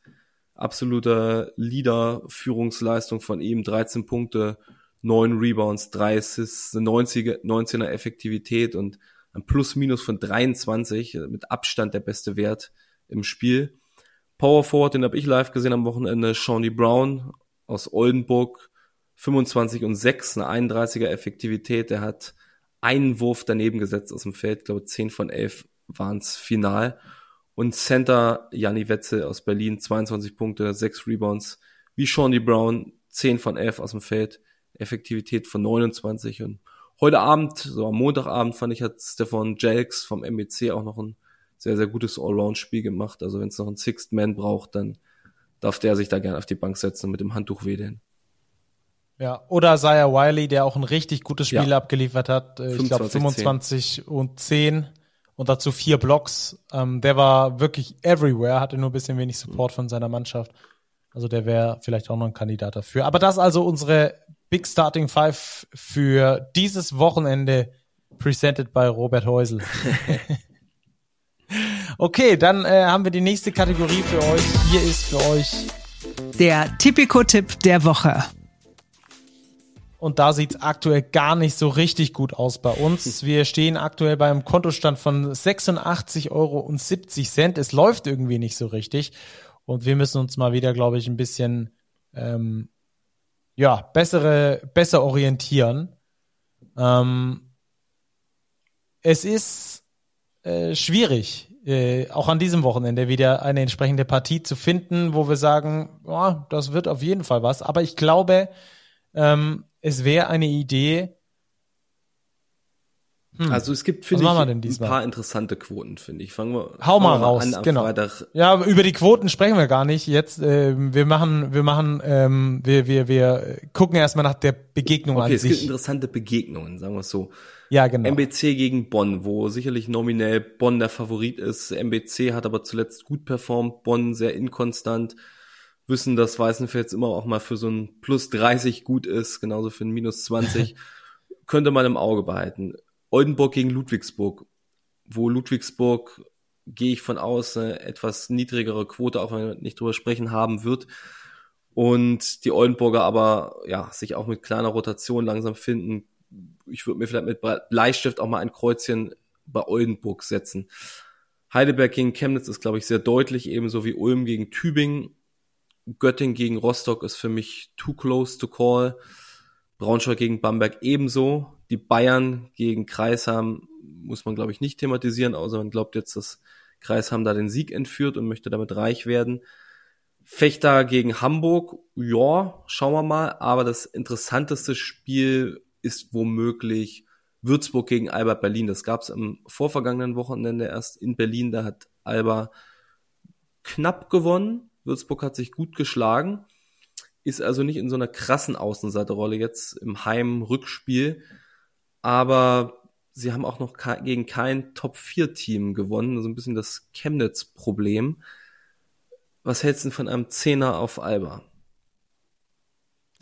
Absoluter Leader, Führungsleistung von ihm, 13 Punkte, 9 Rebounds, 3 Assists, 90, 19er Effektivität und ein Plus-Minus von 23, mit Abstand der beste Wert im Spiel. Power Forward, den habe ich live gesehen am Wochenende, Shawnee Brown aus Oldenburg, 25 und 6, eine 31er Effektivität. Der hat einen Wurf daneben gesetzt aus dem Feld. Ich glaube, 10 von 11 waren es final. Und Center Janni Wetzel aus Berlin, 22 Punkte, 6 Rebounds. Wie Shawnee Brown, 10 von 11 aus dem Feld. Effektivität von 29. Und heute Abend, so am Montagabend, fand ich, hat Stefan Jelks vom MBC auch noch ein sehr, sehr gutes Allround-Spiel gemacht. Also wenn es noch einen Sixth Man braucht, dann darf der sich da gerne auf die Bank setzen und mit dem Handtuch wedeln. Ja, oder Isaiah Wiley, der auch ein richtig gutes Spiel ja. abgeliefert hat. Äh, ich glaube 25 10. und 10 und dazu vier Blocks. Ähm, der war wirklich everywhere, hatte nur ein bisschen wenig Support von seiner Mannschaft. Also der wäre vielleicht auch noch ein Kandidat dafür. Aber das also unsere Big Starting Five für dieses Wochenende presented by Robert Heusel. [laughs] okay, dann äh, haben wir die nächste Kategorie für euch. Hier ist für euch der Tipico-Tipp der Woche. Und da sieht's aktuell gar nicht so richtig gut aus bei uns. [laughs] Wir stehen aktuell beim Kontostand von 86,70 Euro. Es läuft irgendwie nicht so richtig. Und wir müssen uns mal wieder, glaube ich, ein bisschen ähm, ja, bessere, besser orientieren. Ähm, es ist äh, schwierig, äh, auch an diesem Wochenende wieder eine entsprechende Partie zu finden, wo wir sagen, oh, das wird auf jeden Fall was. Aber ich glaube, ähm, es wäre eine Idee. Hm. Also es gibt, finde ich, ein paar interessante Quoten, finde ich. Fangen wir, Hau mal raus, an genau. Freitag. Ja, über die Quoten sprechen wir gar nicht. Jetzt, äh, wir machen, wir machen, ähm, wir, wir, wir gucken erstmal nach der Begegnung okay, an sich. Okay, es gibt interessante Begegnungen, sagen wir es so. Ja, genau. MBC gegen Bonn, wo sicherlich nominell Bonn der Favorit ist. MBC hat aber zuletzt gut performt, Bonn sehr inkonstant. wissen, dass Weißenfels immer auch mal für so ein Plus 30 gut ist, genauso für ein Minus 20. [laughs] könnte man im Auge behalten. Oldenburg gegen Ludwigsburg, wo Ludwigsburg, gehe ich von aus, eine etwas niedrigere Quote, auch wenn wir nicht drüber sprechen, haben wird. Und die Oldenburger aber ja sich auch mit kleiner Rotation langsam finden. Ich würde mir vielleicht mit Bleistift auch mal ein Kreuzchen bei Oldenburg setzen. Heidelberg gegen Chemnitz ist, glaube ich, sehr deutlich, ebenso wie Ulm gegen Tübingen. Göttingen gegen Rostock ist für mich too close to call. Braunschweig gegen Bamberg ebenso. Die Bayern gegen Kreisheim muss man, glaube ich, nicht thematisieren, außer man glaubt jetzt, dass Kreisheim da den Sieg entführt und möchte damit reich werden. Fechter gegen Hamburg, ja, schauen wir mal. Aber das interessanteste Spiel ist womöglich Würzburg gegen Alba Berlin. Das gab es am vorvergangenen Wochenende erst in Berlin. Da hat Alba knapp gewonnen. Würzburg hat sich gut geschlagen. Ist also nicht in so einer krassen Außenseiterrolle jetzt im Heim-Rückspiel. Aber sie haben auch noch gegen kein Top-4-Team gewonnen. So ein bisschen das Chemnitz-Problem. Was hältst du von einem Zehner auf Alba?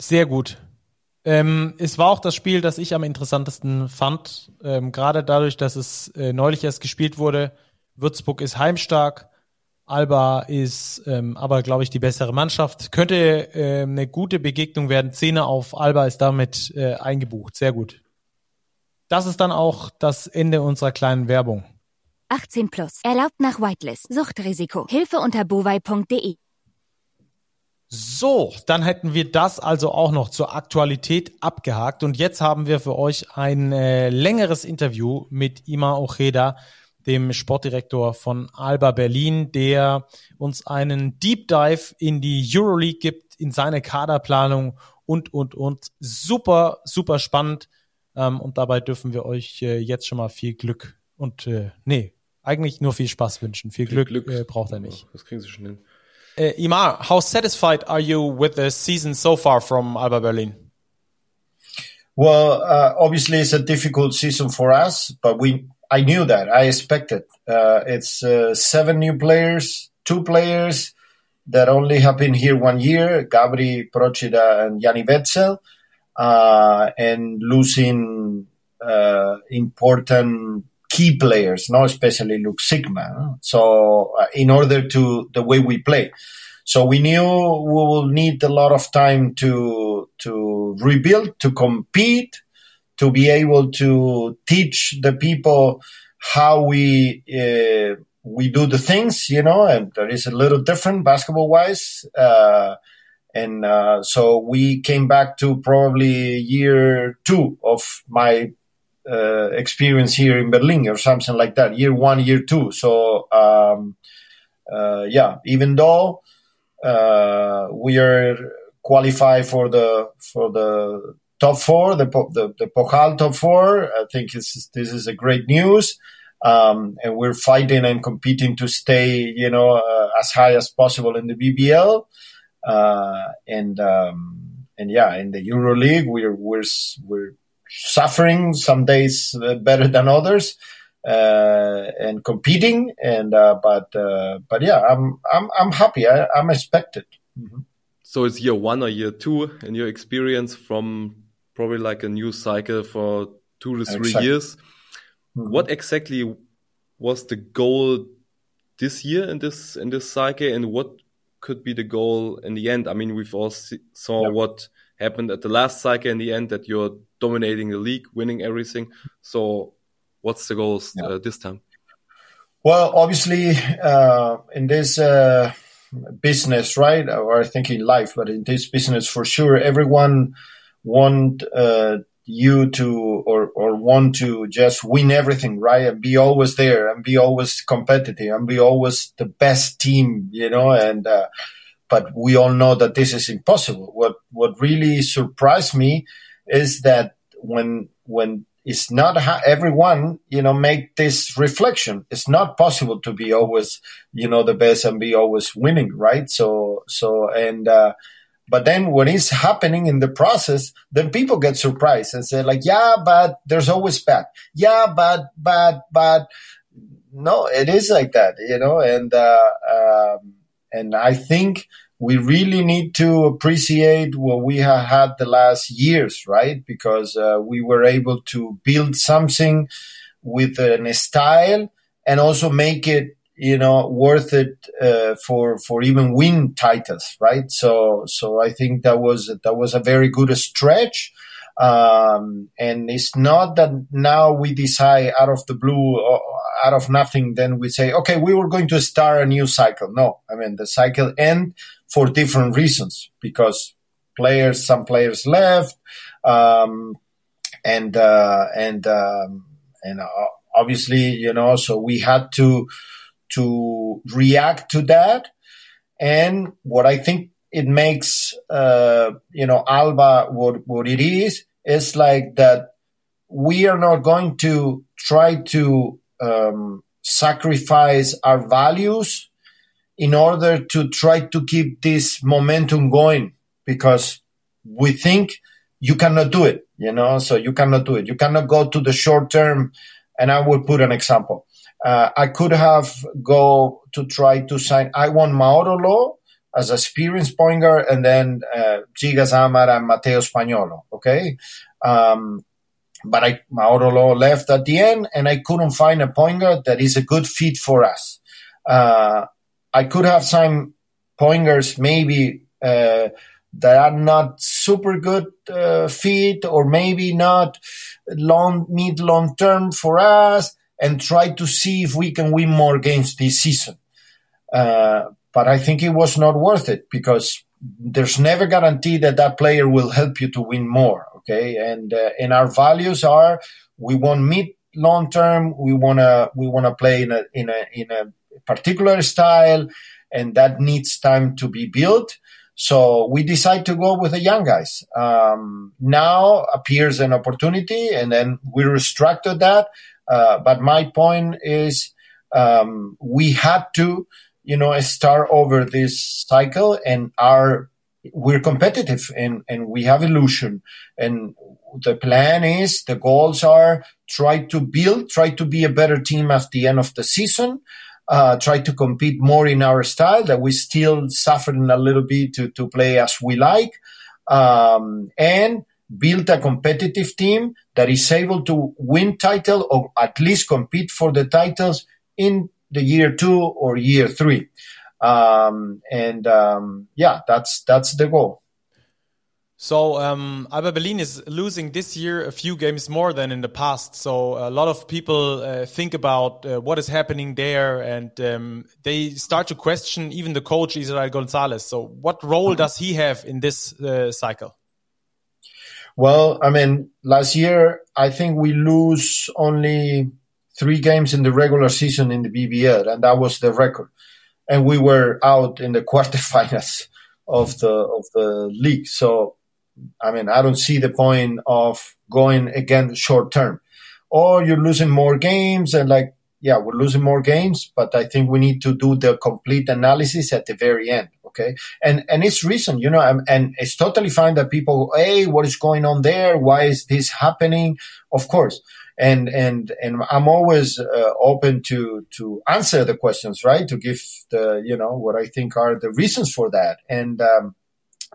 Sehr gut. Ähm, es war auch das Spiel, das ich am interessantesten fand. Ähm, Gerade dadurch, dass es äh, neulich erst gespielt wurde. Würzburg ist heimstark. Alba ist ähm, aber, glaube ich, die bessere Mannschaft. Könnte äh, eine gute Begegnung werden. Zehner auf Alba ist damit äh, eingebucht. Sehr gut. Das ist dann auch das Ende unserer kleinen Werbung. 18 plus. Erlaubt nach Whitelist. Suchtrisiko. Hilfe unter bovai.de. So, dann hätten wir das also auch noch zur Aktualität abgehakt. Und jetzt haben wir für euch ein äh, längeres Interview mit Ima Ojeda, dem Sportdirektor von Alba Berlin, der uns einen Deep Dive in die Euroleague gibt, in seine Kaderplanung und, und, und. Super, super spannend. Ähm, und dabei dürfen wir euch äh, jetzt schon mal viel Glück und, äh, nee, eigentlich nur viel Spaß wünschen. Viel, viel Glück, Glück. Äh, braucht er nicht. Das kriegen sie schon hin. Uh, Imar, how satisfied are you with the season so far from Alba Berlin? Well, uh, obviously it's a difficult season for us, but we I knew that I expected. Uh, it's uh, seven new players, two players that only have been here one year, Gabri Procida and Yanni Wetzel, uh, and losing uh, important key players, not especially Luke Sigma. So uh, in order to the way we play, so we knew we will need a lot of time to to rebuild, to compete, to be able to teach the people how we uh, we do the things, you know, and there is a little different basketball wise. Uh, and uh, so we came back to probably year two of my uh, experience here in Berlin or something like that, year one, year two. So, um, uh, yeah, even though uh, we are qualified for the for the top four, the the, the Pokal top four, I think this is a great news. Um, and we're fighting and competing to stay, you know, uh, as high as possible in the BBL. Uh, and um, and yeah, in the EuroLeague, we're we're we're suffering some days uh, better than others uh, and competing and uh, but uh, but yeah i'm i'm i'm happy I, am expected mm-hmm. so it's year one or year two in your experience from probably like a new cycle for two to three exactly. years mm-hmm. what exactly was the goal this year in this in this cycle and what could be the goal in the end i mean we've all see, saw yep. what happened at the last cycle in the end that you're dominating the league, winning everything. So, what's the goals yeah. uh, this time? Well, obviously, uh, in this uh, business, right, or I think in life, but in this business for sure, everyone want uh, you to or or want to just win everything, right, and be always there and be always competitive and be always the best team, you know, and uh, but we all know that this is impossible. What what really surprised me is that when when it's not ha- everyone you know make this reflection. It's not possible to be always you know the best and be always winning right? So so and uh but then when it's happening in the process then people get surprised and say like yeah but there's always bad. Yeah but but but. No it is like that you know and uh um and i think we really need to appreciate what we have had the last years, right? Because uh, we were able to build something with a style and also make it you know worth it uh, for for even win titles right? So so i think that was that was a very good stretch. Um, and it's not that now we decide out of the blue or out of nothing then we say okay we were going to start a new cycle. No i mean the cycle end for different reasons because players some players left um, and uh, and um, and uh, obviously you know so we had to to react to that. And what I think it makes, uh, you know, Alba what, what it is, is like that we are not going to try to um, sacrifice our values in order to try to keep this momentum going because we think you cannot do it, you know, so you cannot do it. You cannot go to the short term. And I will put an example. Uh, I could have go to try to sign. I want Mauro Law as a experienced point guard, and then uh, Giga Zamar and Mateo Spagnolo. Okay, um, but I Mauro left at the end, and I couldn't find a point guard that is a good fit for us. Uh, I could have some pointers maybe uh, that are not super good uh, fit, or maybe not long mid long term for us and try to see if we can win more games this season. Uh, but I think it was not worth it because there's never guarantee that that player will help you to win more. Okay, and uh, and our values are we want mid long term. We wanna we wanna play in a in a in a particular style, and that needs time to be built. So we decide to go with the young guys. Um, now appears an opportunity, and then we restructured that uh, but my point is, um, we had to, you know, start over this cycle and are we're competitive and, and we have illusion. And the plan is, the goals are try to build, try to be a better team at the end of the season. Uh, try to compete more in our style that we still suffering a little bit to, to play as we like. Um, and build a competitive team that is able to win title or at least compete for the titles in the year two or year three. Um, and um, yeah, that's that's the goal. So um, Alba Berlin is losing this year a few games more than in the past. So a lot of people uh, think about uh, what is happening there, and um, they start to question even the coach Israel Gonzalez. So what role does he have in this uh, cycle? Well, I mean, last year I think we lose only three games in the regular season in the BBL, and that was the record. And we were out in the [laughs] quarterfinals of the of the league. So, I mean, I don't see the point of going again short term. Or you're losing more games, and like, yeah, we're losing more games, but I think we need to do the complete analysis at the very end. Okay. And, and it's recent, you know, and it's totally fine that people, Hey, what is going on there? Why is this happening? Of course. And, and, and I'm always uh, open to, to answer the questions, right? To give the, you know, what I think are the reasons for that. And, um,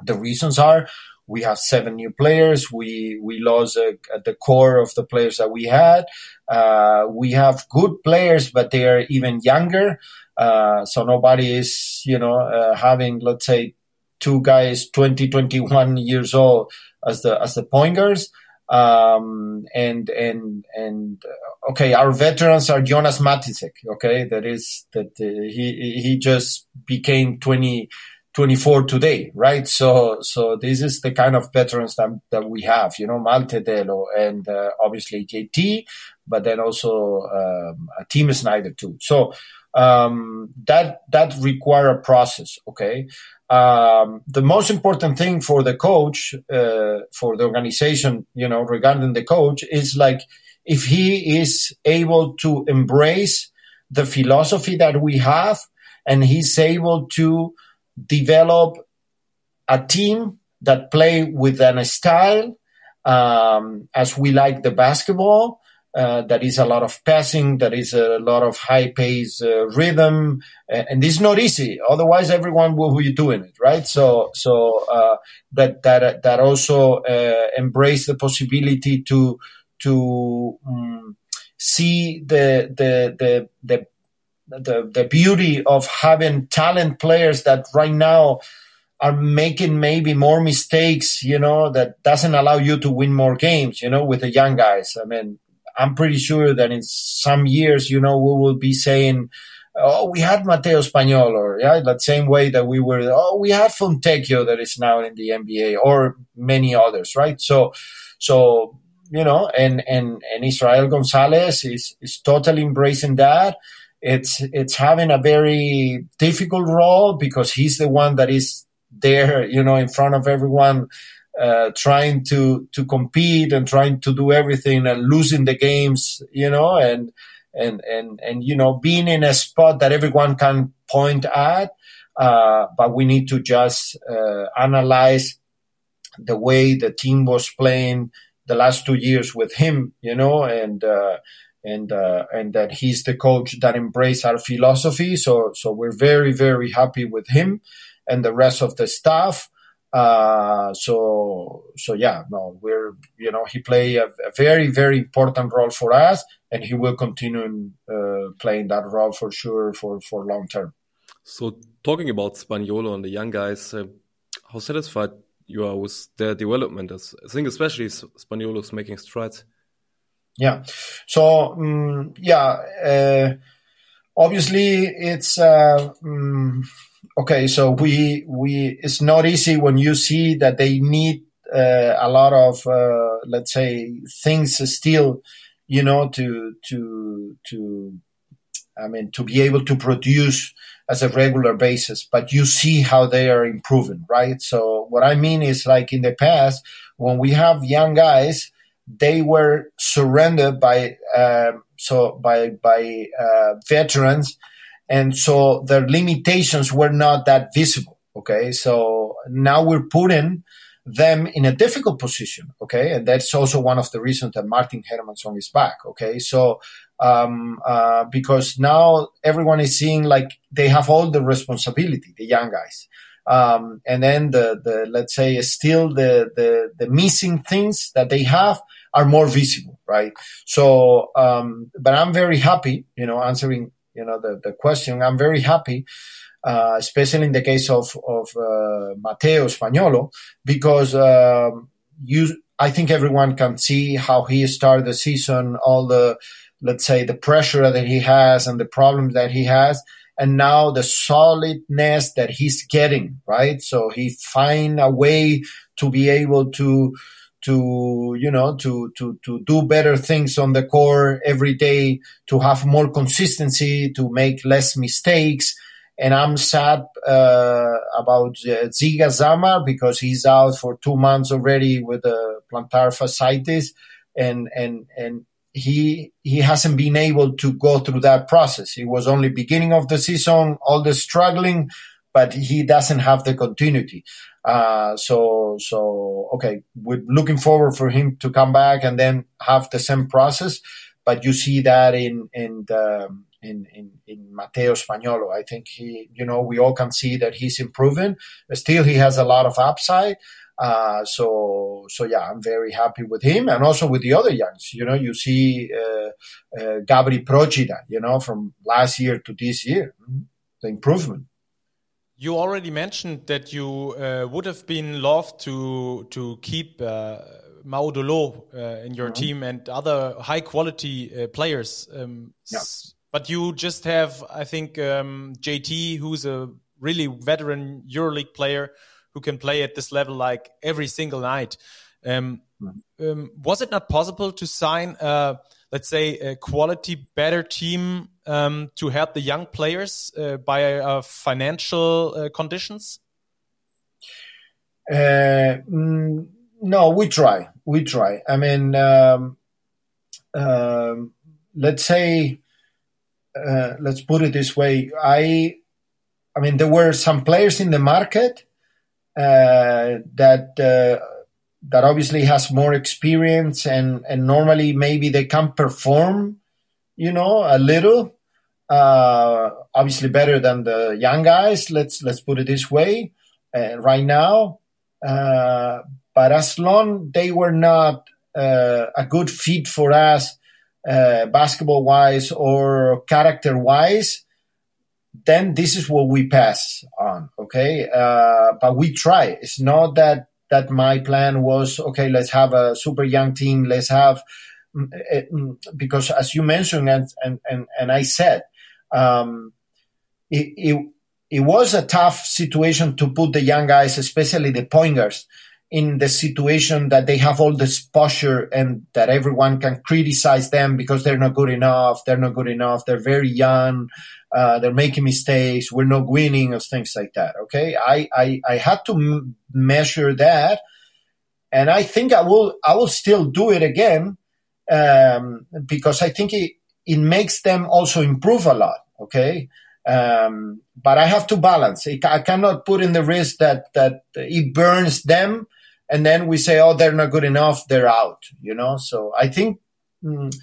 the reasons are we have seven new players. We we lost uh, at the core of the players that we had. Uh, we have good players, but they are even younger. Uh, so nobody is, you know, uh, having, let's say, two guys 20, 21 years old as the, as the pointers. Um, and, and, and, uh, okay, our veterans are Jonas Matisek. Okay. That is, that uh, he, he just became 20, 24 today, right? So, so this is the kind of veterans that, that we have, you know, Malte Delo and uh, obviously JT, but then also um, Tim Snyder too. So, um, that that require a process. Okay, um, the most important thing for the coach, uh, for the organization, you know, regarding the coach, is like if he is able to embrace the philosophy that we have, and he's able to develop a team that play with an style um, as we like the basketball uh, that is a lot of passing, that is a lot of high pace uh, rhythm, and, is not easy. Otherwise, everyone will be doing it, right? So, so uh, that that that also uh, embrace the possibility to to um, see the the the the the, the beauty of having talent players that right now are making maybe more mistakes, you know, that doesn't allow you to win more games, you know, with the young guys. I mean, I'm pretty sure that in some years, you know, we will be saying, oh, we had Mateo Español, or yeah, that same way that we were, oh, we had Fontecchio that is now in the NBA or many others, right? So, so, you know, and, and, and Israel Gonzalez is, is totally embracing that. It's, it's having a very difficult role because he's the one that is there, you know, in front of everyone, uh, trying to to compete and trying to do everything and losing the games, you know, and and and and you know, being in a spot that everyone can point at. Uh, but we need to just uh, analyze the way the team was playing the last two years with him, you know, and uh, and uh, and that he's the coach that embraced our philosophy. So so we're very very happy with him and the rest of the staff. Uh, so so yeah, no, we're you know he played a, a, very very important role for us, and he will continue uh, playing that role for sure for for long term. So talking about Spaniolo and the young guys, uh, how satisfied you are with their development? I think especially Spaniolo is making strides. Yeah. So um, yeah, uh, obviously it's. Um, okay, so we we it's not easy when you see that they need uh, a lot of let's say things still, you know, to to to I mean to be able to produce as a regular basis. But you see how they are improving, right? So what I mean is like in the past when we have young guys, they were surrendered by uh, so by by uh, veterans and so their limitations were not that visible. Okay, so now we're putting them in a difficult position. Okay, and that's also one of the reasons that Martin Hermansson is back. Okay, so um, uh, because now everyone is seeing like they have all the responsibility, the young guys. Um, and then the, the let's say still the, the the missing things that they have are more visible, right? So, um, but I'm very happy, you know, answering you know the, the question. I'm very happy, uh, especially in the case of of uh, Mateo Spagnolo, because um, you I think everyone can see how he started the season, all the let's say the pressure that he has and the problems that he has and now the solidness that he's getting right so he find a way to be able to to you know to to to do better things on the core every day to have more consistency to make less mistakes. And i'm sad uh, about uh, ziga zamar because he's out for two months already with a plantar fasciitis. And and and he he hasn't been able to go through that process. It was only beginning of the season all the struggling but he doesn't have the continuity uh, so, so okay, we're looking forward for him to come back and then have the same process. But you see that in in the, in, in in Mateo Spagnolo. I think he, you know, we all can see that he's improving. Still, he has a lot of upside. Uh, so, so yeah, I'm very happy with him and also with the other youngs. You know, you see uh, uh, Gabri Procida, you know, from last year to this year, the improvement. You already mentioned that you uh, would have been loved to to keep uh, Maudolo uh, in your mm -hmm. team and other high quality uh, players. Um, yeah. But you just have, I think, um, JT, who's a really veteran EuroLeague player who can play at this level like every single night. Um, mm -hmm. was it not possible to sign, let's say, a quality better team um, to help the young players uh, by uh, financial uh, conditions? Uh, mm, no, we try. We try. I mean, um, um, let's say, uh, let's put it this way. I, I mean, there were some players in the market uh, that that obviously has more experience and and normally maybe they can perform, you know, a little. Uh, obviously better than the young guys. Let's let's put it this way. Uh, right now, uh, but as long they were not uh, a good fit for us, uh, basketball wise or character wise, then this is what we pass on. Okay, uh, but we try. It's not that that my plan was okay. Let's have a super young team. Let's have mm, eh, mm, because as you mentioned and and and, and I said um, it, it, it was a tough situation to put the young guys, especially the pointers, in the situation that they have all this posture and that everyone can criticize them because they're not good enough. They're not good enough. They're very young. Uh, they're making mistakes. We're not winning or things like that. Okay. I, I, I had to m- measure that. And I think I will, I will still do it again. Um, because I think it, it makes them also improve a lot. Okay. Um, but I have to balance. I cannot put in the risk that, that it burns them and then we say, oh, they're not good enough. They're out, you know? So I think, mm,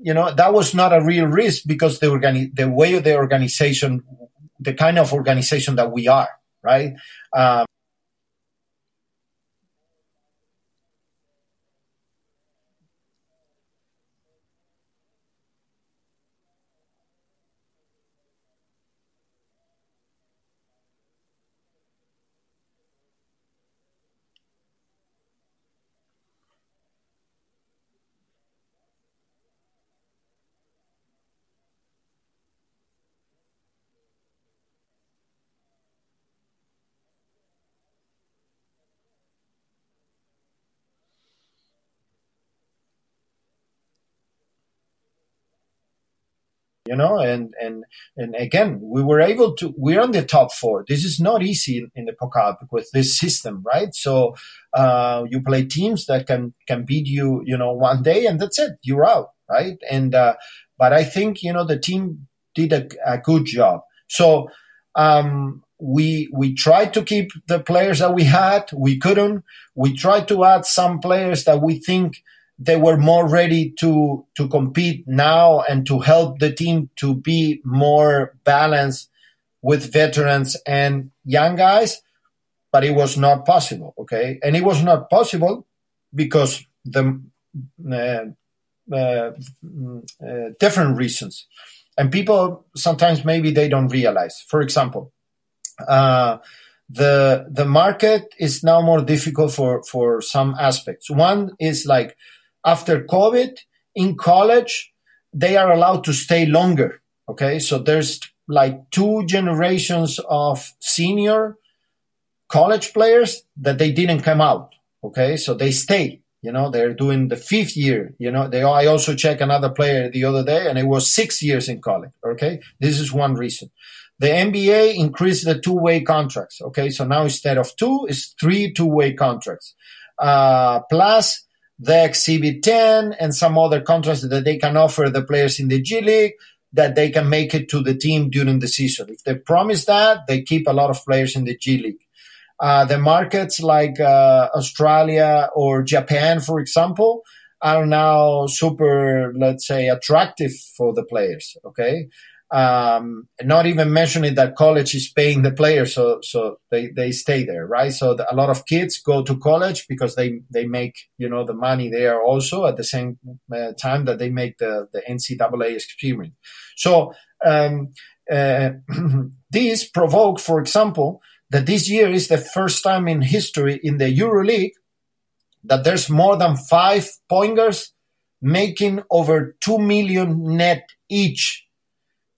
you know, that was not a real risk because the organi- the way of the organization, the kind of organization that we are, right? Um, you know and and and again we were able to we're on the top four. This is not easy in, in the pokal with this system right? So uh, you play teams that can can beat you you know one day and that's it. You're out right? And uh, but i think you know the team did a, a good job. So um, we we tried to keep the players that we had. We couldn't. We tried to add some players that we think they were more ready to to compete now and to help the team to be more balanced with veterans and young guys but it was not possible okay? And it was not possible because the uh, uh, uh, different reasons. And people sometimes maybe they don't realize. For example uh, the the market is now more difficult for for some aspects. One is like after COVID in college, they are allowed to stay longer. Okay. So there's like two generations of senior college players that they didn't come out. Okay. So they stay, you know, they're doing the fifth year, you know, they, I also checked another player the other day and it was six years in college. Okay. This is one reason. The NBA increased the two way contracts. Okay. So now instead of two, it's three two way contracts. Uh, plus the Exhibit 10 and some other contracts that they can offer the players in the G League that they can make it to the team during the season. If they promise that, they keep a lot of players in the G League. Uh, the markets like uh, Australia or Japan, for example, are now super, let's say, attractive for the players. Okay. Um, not even mentioning that college is paying the players, so so they, they stay there, right? So the, a lot of kids go to college because they they make you know the money there also at the same uh, time that they make the the NCAA experience. So um, uh, [clears throat] this provoked, for example, that this year is the first time in history in the EuroLeague that there's more than five pointers making over two million net each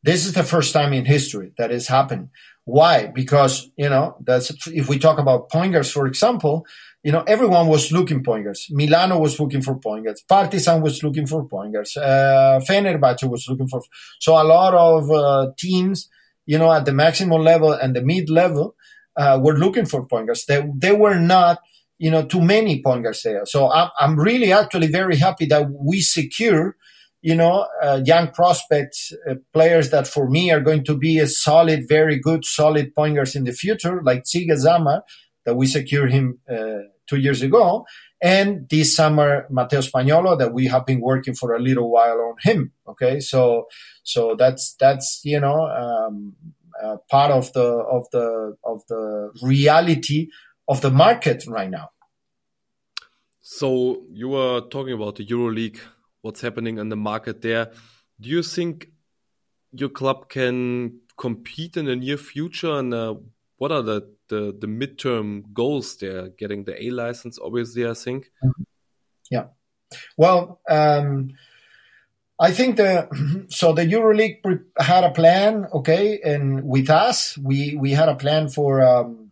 this is the first time in history that has happened. Why? Because, you know, that's, if we talk about pointers, for example, you know, everyone was looking pointers. Milano was looking for pointers. Partizan was looking for pointers. Uh, Fenerbahce was looking for, so a lot of, uh, teams, you know, at the maximum level and the mid level, uh, were looking for pointers. They, they were not, you know, too many pointers there. So I'm, I'm really actually very happy that we secure you know, uh, young prospects, uh, players that for me are going to be a solid, very good, solid pointers in the future, like Tsiga Zama, that we secured him uh, two years ago. And this summer, Matteo Spagnolo, that we have been working for a little while on him. Okay. So, so that's, that's, you know, um, uh, part of the, of the, of the reality of the market right now. So you were talking about the EuroLeague, what's happening in the market there. Do you think your club can compete in the near future? And uh, what are the, the, the midterm goals there? Getting the A license, obviously, I think. Yeah. Well, um, I think the [clears throat] so the EuroLeague had a plan, okay, and with us, we we had a plan for um,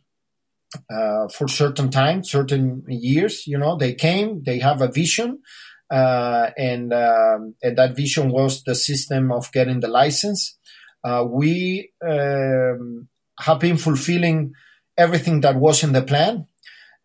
uh, for certain time, certain years. You know, they came, they have a vision, uh, and um, and that vision was the system of getting the license. Uh, we um, have been fulfilling everything that was in the plan.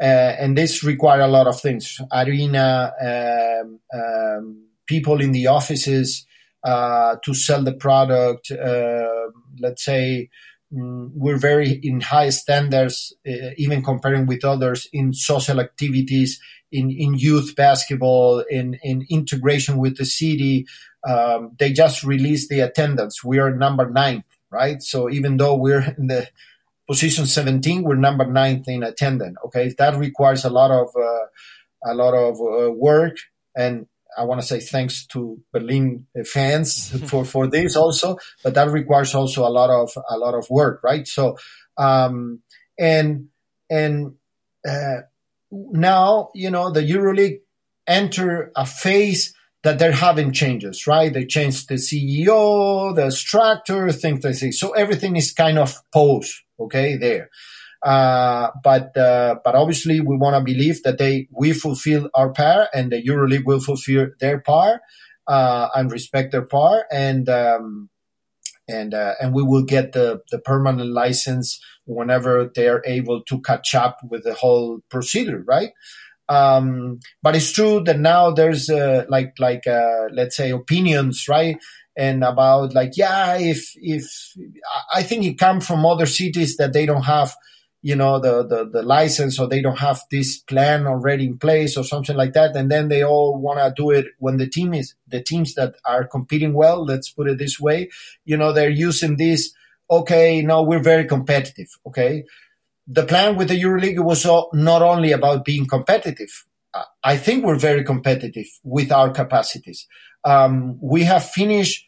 Uh, and this required a lot of things arena um, um, people in the offices uh, to sell the product uh, let's say we're very in high standards uh, even comparing with others in social activities in, in youth basketball in, in integration with the city. Um, they just released the attendance. We are number nine right? So even though we're [laughs] in the position 17 we're number ninth in attendance okay? That requires a lot of uh, a lot of uh, work. And i want to say thanks to berlin fans [laughs] for for this also but that requires also a lot of a lot of work right so um and and uh, now you know the euroleague enter a phase that they're having changes, right? They changed the CEO, the structure, things like this. So everything is kind of posed, okay, there. Uh, but uh, but obviously we want to believe that they we fulfill our part and the EuroLeague will fulfill their part uh, and respect their part and um, and uh, and we will get the the permanent license whenever they are able to catch up with the whole procedure, right? Um, but it's true that now there's uh, like like uh, let's say opinions, right? And about like yeah, if if I think it comes from other cities that they don't have, you know, the, the the license or they don't have this plan already in place or something like that, and then they all want to do it when the team is the teams that are competing well. Let's put it this way, you know, they're using this. Okay, no, we're very competitive. Okay, the plan with the EuroLeague was not only about being competitive. I think we're very competitive with our capacities. Um, we have finished,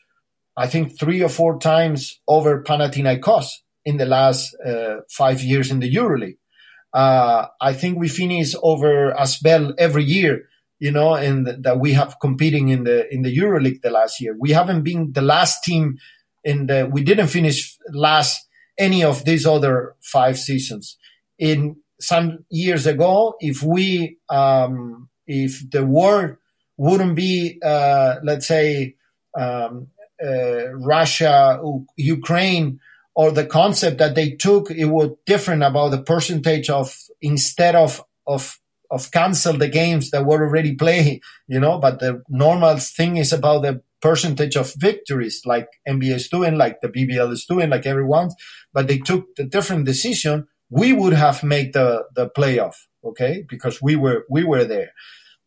I think, three or four times over Panathinaikos in the last uh, five years in the EuroLeague. Uh, I think we finish over Asbel every year, you know, and that we have competing in the in the EuroLeague the last year. We haven't been the last team in the. We didn't finish last any of these other five seasons. In some years ago, if we, um, if the war wouldn't be, uh, let's say, um, uh, Russia, Ukraine, or the concept that they took, it was different about the percentage of instead of of of cancel the games that were already played, you know. But the normal thing is about the percentage of victories like NBA is doing, like the BBL is doing, like everyone, but they took the different decision. We would have made the, the playoff, okay, because we were we were there,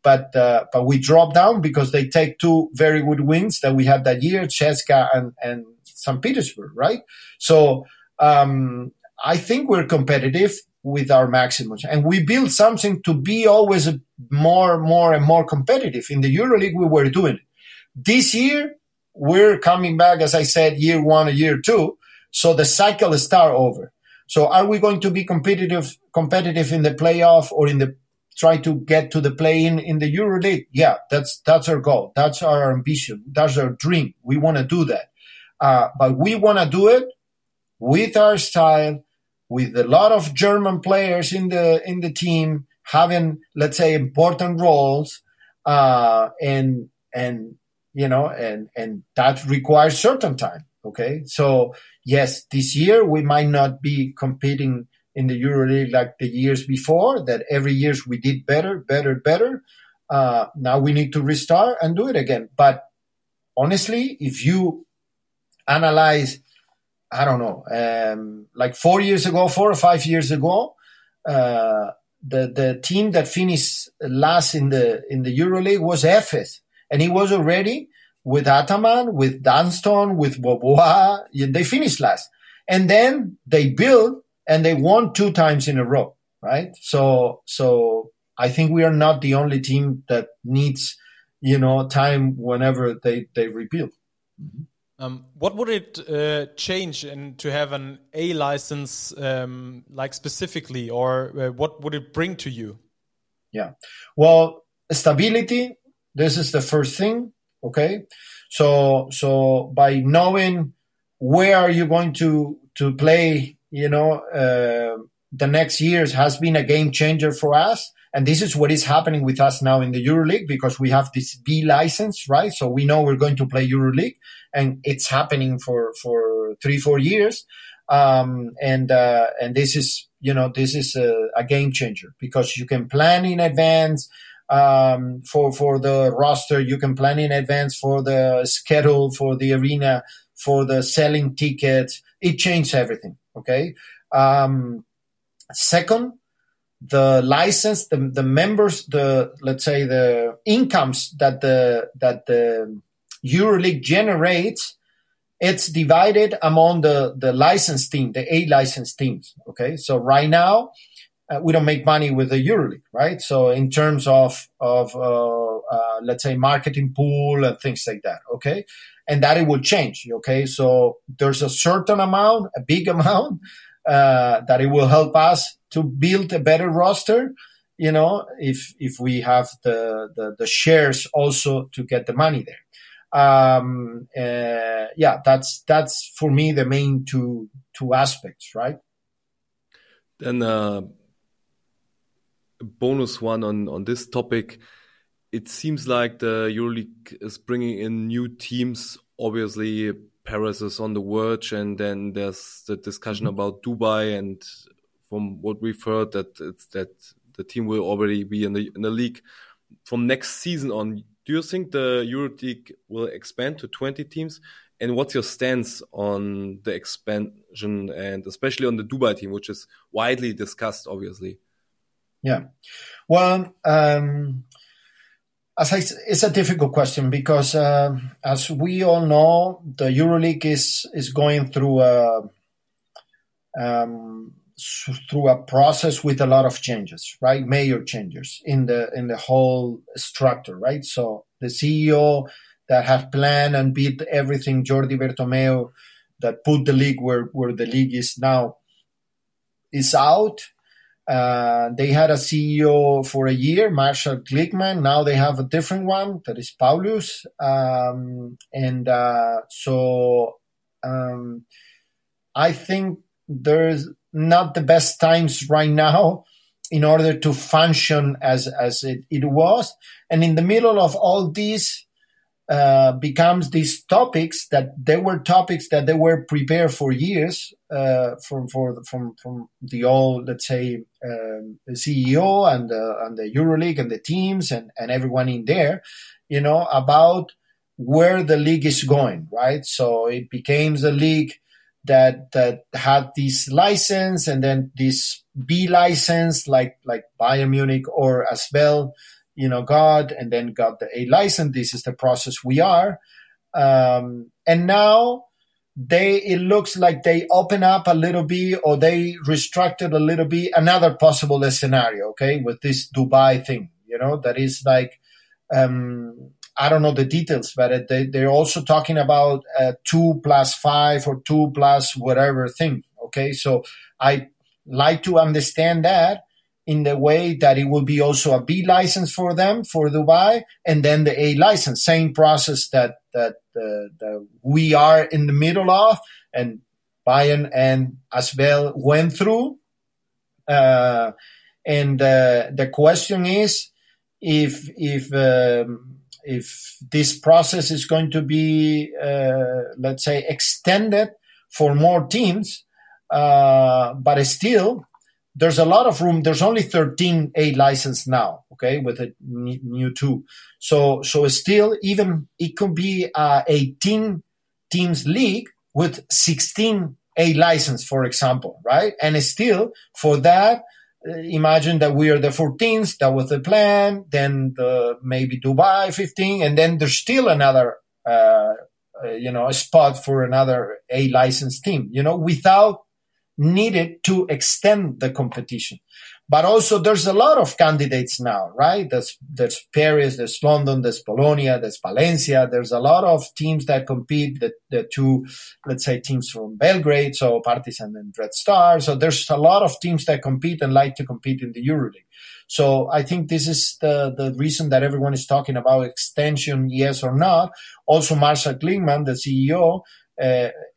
but uh, but we dropped down because they take two very good wins that we had that year, CSKA and and St. Petersburg, right? So um, I think we're competitive with our maximums, and we build something to be always more, more, and more competitive. In the EuroLeague, we were doing it. This year, we're coming back, as I said, year one year two. So the cycle is start over. So are we going to be competitive, competitive in the playoff or in the try to get to the play in in the EuroLeague? Yeah, that's that's our goal. That's our ambition. That's our dream. We want to do that. Uh, but we want to do it with our style, with a lot of German players in the in the team having, let's say, important roles, uh, and and you know, and, and that requires certain time. Okay. So yes, this year we might not be competing in the EuroLeague like the years before that every years we did better, better, better. Uh, now we need to restart and do it again. But honestly, if you analyze, I don't know, um, like four years ago, four or five years ago, uh, the the team that finished last in the in the EuroLeague was Efes, and he was already with Ataman, with Dunston, with Boboa. They finished last, and then they built and they won two times in a row, right? So so I think we are not the only team that needs you know time whenever they they rebuild. Mm-hmm. Um, what would it uh, change in to have an A license, um, like specifically, or uh, what would it bring to you? Yeah, well, stability. This is the first thing. Okay, so so by knowing where are you going to to play, you know, uh, the next years has been a game changer for us. And this is what is happening with us now in the EuroLeague because we have this B license, right? So we know we're going to play EuroLeague and it's happening for, for three, four years. Um, and, uh, and this is, you know, this is a, a, game changer because you can plan in advance, um, for, for the roster. You can plan in advance for the schedule, for the arena, for the selling tickets. It changed everything. Okay. Um, second, the license, the, the members, the let's say the incomes that the that the EuroLeague generates, it's divided among the the license team, the A license teams. Okay, so right now uh, we don't make money with the EuroLeague, right? So in terms of of uh, uh, let's say marketing pool and things like that. Okay, and that it will change. Okay, so there's a certain amount, a big [laughs] amount uh, that it will help us to build a better roster. You know, if if we have the the, the shares also to get the money there. Um, uh, yeah, that's that's for me the main two two aspects, right? Then uh, bonus one on on this topic. It seems like the EuroLeague is bringing in new teams. Obviously, Paris is on the verge, and then there's the discussion mm -hmm. about Dubai. And from what we've heard, that it's that the team will already be in the in the league from next season on. Do you think the EuroLeague will expand to 20 teams? And what's your stance on the expansion and especially on the Dubai team, which is widely discussed, obviously? Yeah. Well, um, as I, it's a difficult question because, uh, as we all know, the EuroLeague is is going through a um, through a process with a lot of changes, right? Major changes in the in the whole structure, right? So the CEO that had planned and built everything, Jordi Bertomeu, that put the league where where the league is now, is out uh, they had a CEO for a year, Marshall Glickman. Now they have a different one that is Paulus. Um, and uh, so um, I think there's not the best times right now in order to function as as it, it was. And in the middle of all these uh, becomes these topics that they were topics that they were prepared for years uh, from for from from the old let's say um, CEO and the and the EuroLeague and the teams and and everyone in there, you know about where the league is going, right? So it became the league that that had this license and then this B license like like Bayern Munich or Asbel you know, got and then got the A license. This is the process we are. Um, and now they, it looks like they open up a little bit or they restricted a little bit another possible scenario, okay, with this Dubai thing, you know, that is like, um, I don't know the details, but they, they're also talking about uh, two plus five or two plus whatever thing. Okay. So I like to understand that in the way that it will be also a B license for them for Dubai, and then the A license. Same process that that, uh, that we are in the middle of, and Bayern and Asbel went through. Uh, and uh, the question is if if um, if this process is going to be uh, let's say extended for more teams, uh, but still there's a lot of room. There's only 13 A license now, okay, with a new two. So, so still, even it could be a 18 teams league with 16 A license, for example, right? And still, for that, uh, imagine that we are the 14th. That was the plan. Then the, maybe Dubai 15, and then there's still another, uh, uh, you know, a spot for another A licensed team. You know, without needed to extend the competition. But also there's a lot of candidates now, right? There's, there's Paris, there's London, there's Bologna, there's Valencia. There's a lot of teams that compete, the, the two, let's say teams from Belgrade, so Partizan and Red Star. So there's a lot of teams that compete and like to compete in the EuroLeague. So I think this is the, the reason that everyone is talking about extension, yes or not. Also, Marcel Klingman, the CEO,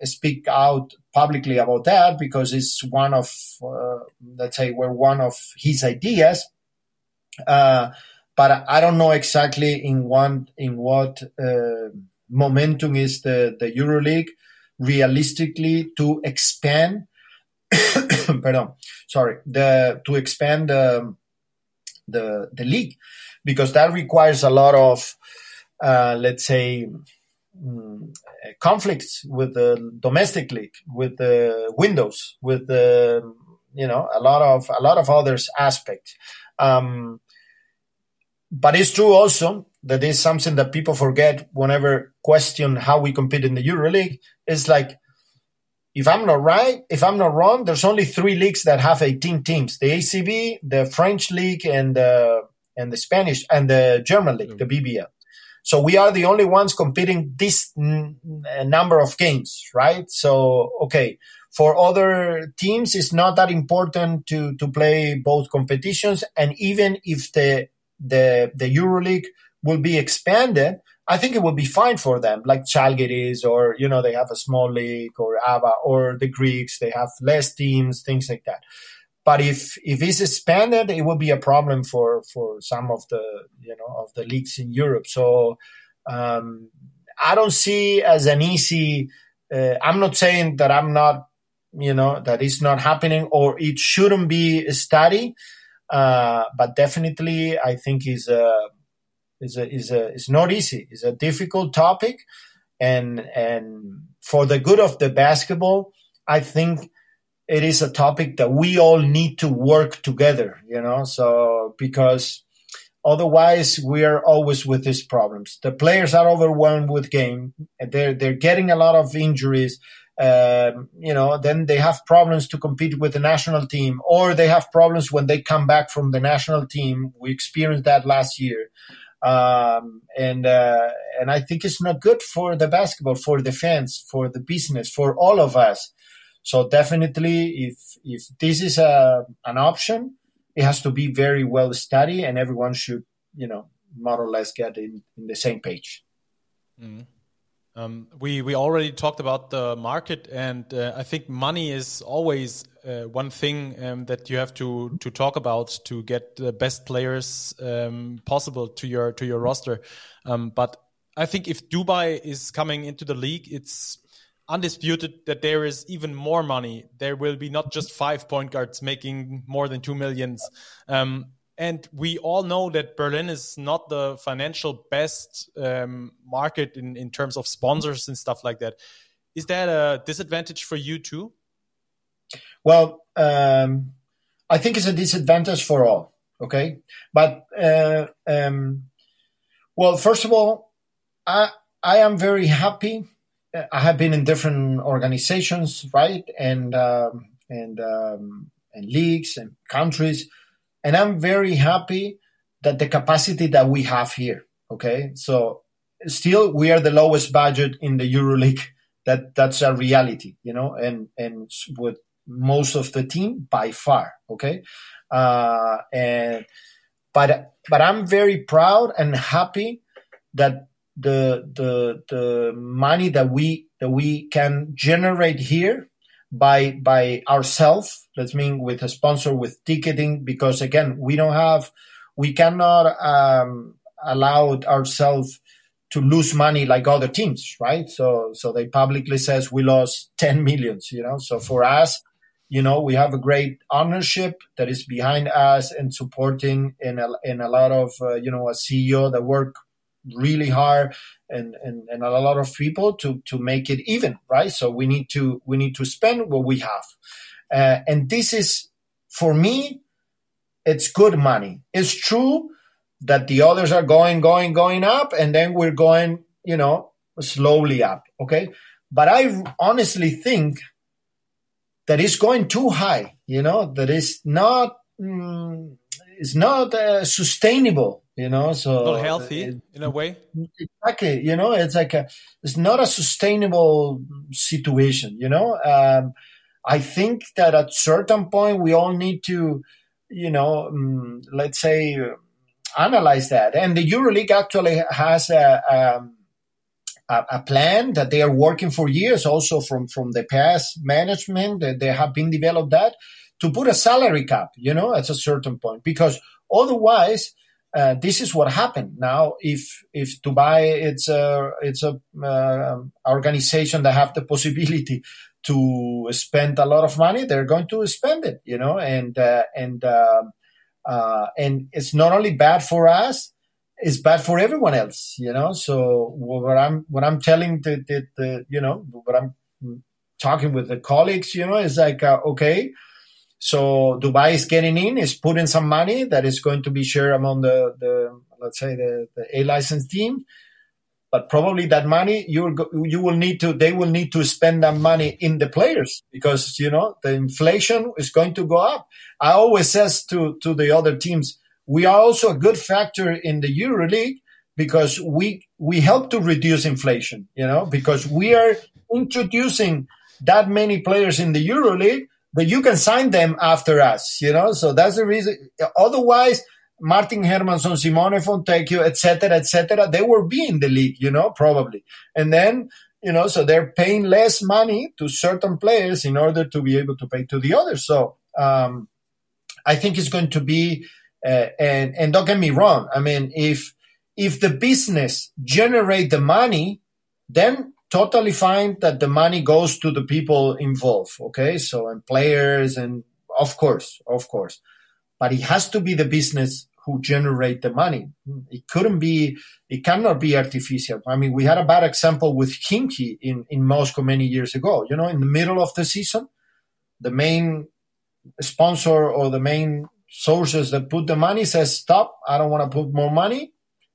speak out publicly about that because it's one of, uh, let's say, were one of his ideas. Uh, but I don't know exactly in one in what uh, momentum is the the EuroLeague realistically to expand. [coughs] pardon, sorry, the to expand the the the league because that requires a lot of uh, let's say Mm, conflicts with the domestic league, with the windows, with the you know a lot of a lot of others aspects. Um, but it's true also that is something that people forget whenever question how we compete in the EuroLeague. It's like if I'm not right, if I'm not wrong, there's only three leagues that have 18 teams: the ACB, the French league, and the and the Spanish and the German league, mm. the BBL. So we are the only ones competing this n- number of games, right? So, okay. For other teams, it's not that important to, to play both competitions. And even if the, the, the EuroLeague will be expanded, I think it will be fine for them, like Chalgiris, or, you know, they have a small league, or ABA, or the Greeks, they have less teams, things like that. But if if it's expanded, it will be a problem for for some of the you know of the leagues in Europe. So um, I don't see as an easy. Uh, I'm not saying that I'm not you know that it's not happening or it shouldn't be a study, uh, but definitely I think is a is a is a it's not easy. It's a difficult topic, and and for the good of the basketball, I think it is a topic that we all need to work together, you know, so because otherwise we are always with these problems. The players are overwhelmed with game. They're, they're getting a lot of injuries. Um, you know, then they have problems to compete with the national team or they have problems when they come back from the national team. We experienced that last year. Um, and, uh, and I think it's not good for the basketball, for the fans, for the business, for all of us so definitely, if if this is a an option, it has to be very well studied, and everyone should, you know, more or less get in, in the same page. Mm. Um, we we already talked about the market, and uh, I think money is always uh, one thing um, that you have to to talk about to get the best players um, possible to your to your roster. Um, but I think if Dubai is coming into the league, it's undisputed that there is even more money. There will be not just five point guards making more than two millions. Um, and we all know that Berlin is not the financial best um, market in, in terms of sponsors and stuff like that. Is that a disadvantage for you too? Well, um, I think it's a disadvantage for all. Okay, but uh, um, well, first of all, I I am very happy I have been in different organizations, right, and um, and um, and leagues and countries, and I'm very happy that the capacity that we have here. Okay, so still we are the lowest budget in the EuroLeague. That that's a reality, you know, and and with most of the team by far. Okay, uh, and but but I'm very proud and happy that the the the money that we that we can generate here by by ourselves let's mean with a sponsor with ticketing because again we don't have we cannot um, allow ourselves to lose money like other teams right? So so they publicly says we lost 10 millions you know? So for us you know we have a great ownership that is behind us and supporting in a, in a lot of uh, you know a ceo that work really hard and, and, and a lot of people to, to make it even, right? So we need to, we need to spend what we have. Uh, and this is, for me, it's good money. It's true that the others are going, going, going up, and then we're going, you know, slowly up. Okay. But I honestly think that is going too high, you know, that is not, mm, it's not uh, sustainable, you know, so not healthy it, in a way. Exactly. You know, it's like a, it's not a sustainable situation, you know, um, I think that at certain point we all need to, you know, um, let's say, analyze that. And the EuroLeague actually has a, um, a, a, plan that they are working for years, also from from the past management that they have been developed that to put a salary cap, you know, at a certain point, because otherwise. Uh, this is what happened now. If if Dubai, it's a it's a uh, organization that have the possibility to spend a lot of money, they're going to spend it, you know, and uh, and uh, uh, and it's not only bad for us, it's bad for everyone else, you know. So what I'm what I'm telling the, the, the you know what I'm talking with the colleagues, you know, is like uh, okay. So Dubai is getting in, is putting some money that is going to be shared among the, the let's say the, the A license team but probably that money you you will need to they will need to spend that money in the players because you know the inflation is going to go up. I always says to to the other teams, we are also a good factor in the EuroLeague because we we help to reduce inflation. You know because we are introducing that many players in the EuroLeague that you can sign them after us. You know so that's the reason. Otherwise Martin Hermansson, Simone Fontecchio, etc., etc., they will be in the league, you know, probably. And then, you know, so they're paying less money to certain players in order to be able to pay to the others. So, um, I think it's going to be, uh, and, and don't get me wrong. I mean, if, if the business generate the money, then totally fine that the money goes to the people involved. Okay. So, and players and of course, of course, but it has to be the business who generate the money. It couldn't be, it cannot be artificial. I mean, we had a bad example with Khimki in, in Moscow many years ago. You know, in the middle of the season, the main sponsor or the main sources that put the money says, stop, I don't want to put more money.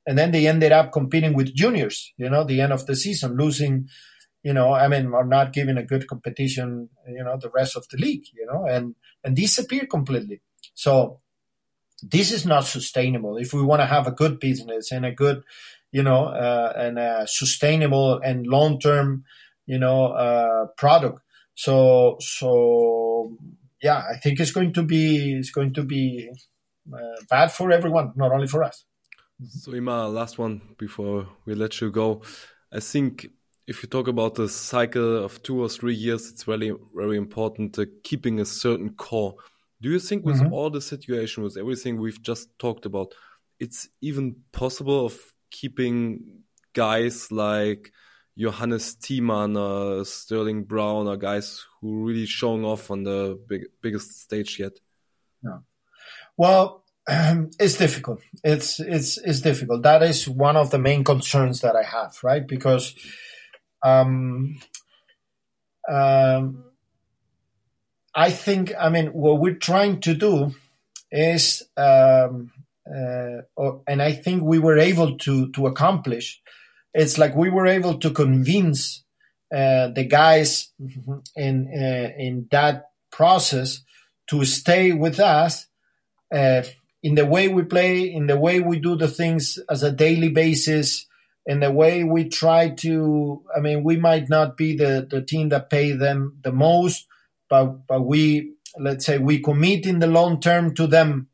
And then they ended up competing with juniors, you know, the end of the season, losing, you know, I mean, or not giving a good competition, you know, the rest of the league, you know, and, and disappear completely. So this is not sustainable. If we want to have a good business and a good, you know, uh, and a sustainable and long term, you know, uh, product. So, so yeah, I think it's going to be, it's going to be uh, bad for everyone, not only for us. So, Ima, last one before we let you go. I think if you talk about the cycle of two or three years, it's really very important uh, keeping a certain core do you think with mm -hmm. all the situation, with everything we've just talked about, it's even possible of keeping guys like Johannes Thiemann or Sterling Brown or guys who really showing off on the big, biggest stage yet? Yeah. Well, [clears throat] it's difficult. It's it's it's difficult. That is one of the main concerns that I have, right? Because um, um, I think, I mean, what we're trying to do is, um, uh, or, and I think we were able to to accomplish. It's like we were able to convince uh, the guys in uh, in that process to stay with us uh, in the way we play, in the way we do the things as a daily basis, in the way we try to. I mean, we might not be the the team that pay them the most but but we let's say we commit in the long term to them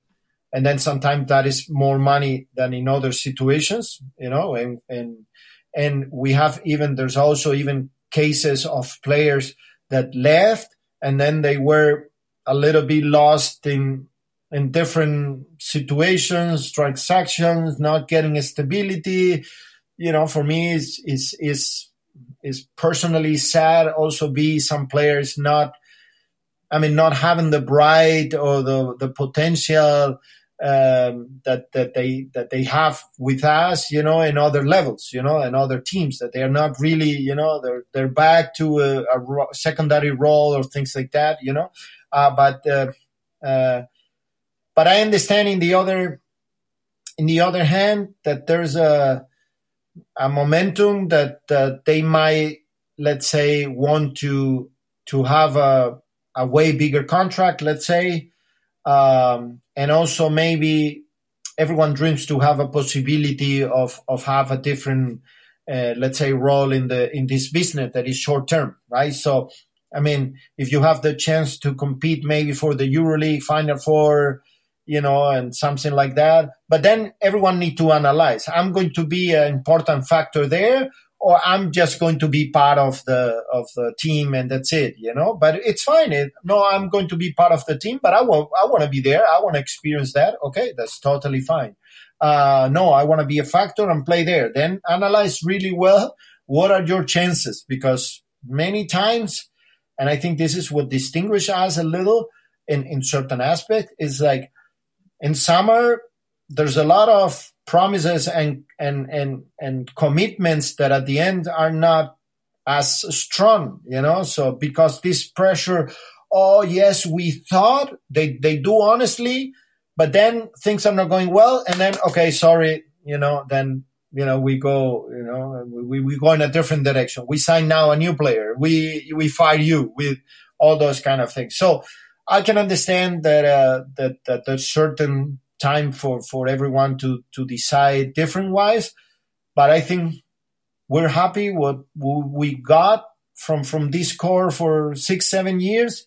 and then sometimes that is more money than in other situations you know and and and we have even there's also even cases of players that left and then they were a little bit lost in in different situations transactions not getting stability you know for me is is is is personally sad also be some players not I mean, not having the bright or the the potential um, that that they that they have with us, you know, in other levels, you know, and other teams that they are not really, you know, they're they're back to a, a secondary role or things like that, you know. Uh, but uh, uh, but I understand in the other, in the other hand, that there's a, a momentum that, they might, let's say, want to, to have a, a way bigger contract, let's say. Um, and also maybe everyone dreams to have a possibility of, of have a different, uh, let's say, role in the, in this business that is short term, right? So, I mean, if you have the chance to compete maybe for the EuroLeague Final Four, you know, and something like that. But then everyone need to analyze. I'm going to be an important factor there, or I'm just going to be part of the of the team and that's it, you know. But it's fine. It, no, I'm going to be part of the team, but I want I want to be there. I want to experience that. Okay, that's totally fine. Uh, no, I want to be a factor and play there. Then analyze really well what are your chances because many times, and I think this is what distinguishes us a little in in certain aspect is like in summer there's a lot of promises and and and and commitments that at the end are not as strong you know? So because this pressure oh yes we thought they they do honestly but then things are not going well and then okay sorry you know then you know we go you know we, we go in a different direction. We sign now a new player. We we fire you with all those kind of things. So i can understand that uh, that that there's certain time for, for everyone to, to decide different wise. But I think we're happy what we got from, from this core for six, seven years.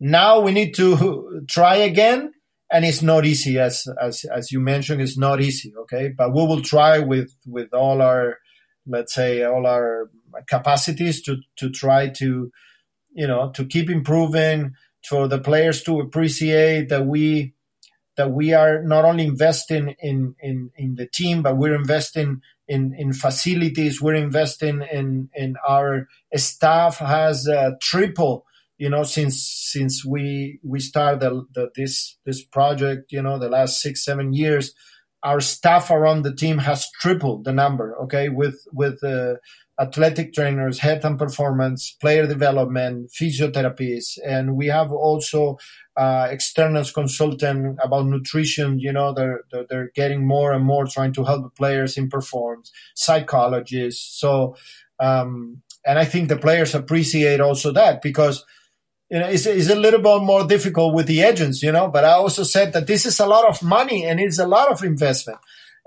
Now we need to [laughs] try again. And it's not easy, as, as, as you mentioned, it's not easy. Okay. But we will try with, with all our, let's say, all our capacities to, to try to, you know, to keep improving for the players to appreciate that we, that we are not only investing in, in, in the team, but we're investing in, in facilities. We're investing in, in our staff has uh, triple, you know, since, since we, we started the, the, this, this project, you know, the last six, seven years, our staff around the team has tripled the number. Okay. With, with, uh, athletic trainers, health and performance, player development, physiotherapists, and we have also uh, external consultant about nutrition. You know, they're, they're, they're getting more and more trying to help the players in performance, psychologists. So, um, and I think the players appreciate also that because you know, it's, it's a little bit more difficult with the agents, you know, but I also said that this is a lot of money and it's a lot of investment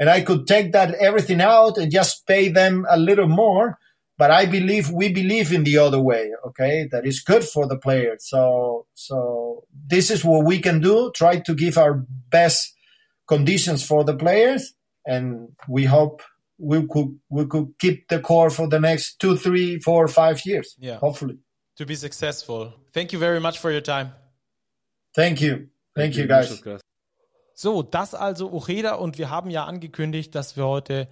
and I could take that everything out and just pay them a little more. But I believe we believe in the other way. Okay, that is good for the players. So so this is what we can do. Try to give our best conditions for the players, and we hope we could we could keep the core for the next two, three, four, five years. Yeah, hopefully to be successful. Thank you very much for your time. Thank you. Thank, Thank you, guys. So, das also Ojeda und wir haben ja angekündigt, dass wir heute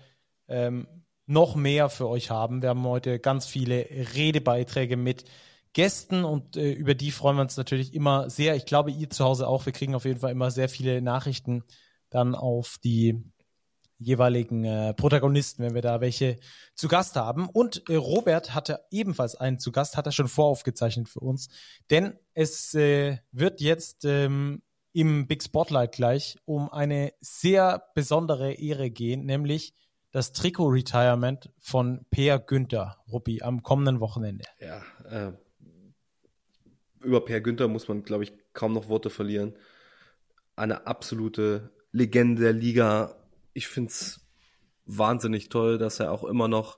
ähm, noch mehr für euch haben. Wir haben heute ganz viele Redebeiträge mit Gästen und äh, über die freuen wir uns natürlich immer sehr. Ich glaube, ihr zu Hause auch. Wir kriegen auf jeden Fall immer sehr viele Nachrichten dann auf die jeweiligen äh, Protagonisten, wenn wir da welche zu Gast haben. Und äh, Robert hatte ebenfalls einen zu Gast, hat er schon voraufgezeichnet für uns. Denn es äh, wird jetzt ähm, im Big Spotlight gleich um eine sehr besondere Ehre gehen, nämlich das Trikot-Retirement von Per Günther, Ruppi, am kommenden Wochenende. Ja, äh, über Per Günther muss man, glaube ich, kaum noch Worte verlieren. Eine absolute Legende der Liga. Ich finde es wahnsinnig toll, dass er auch immer noch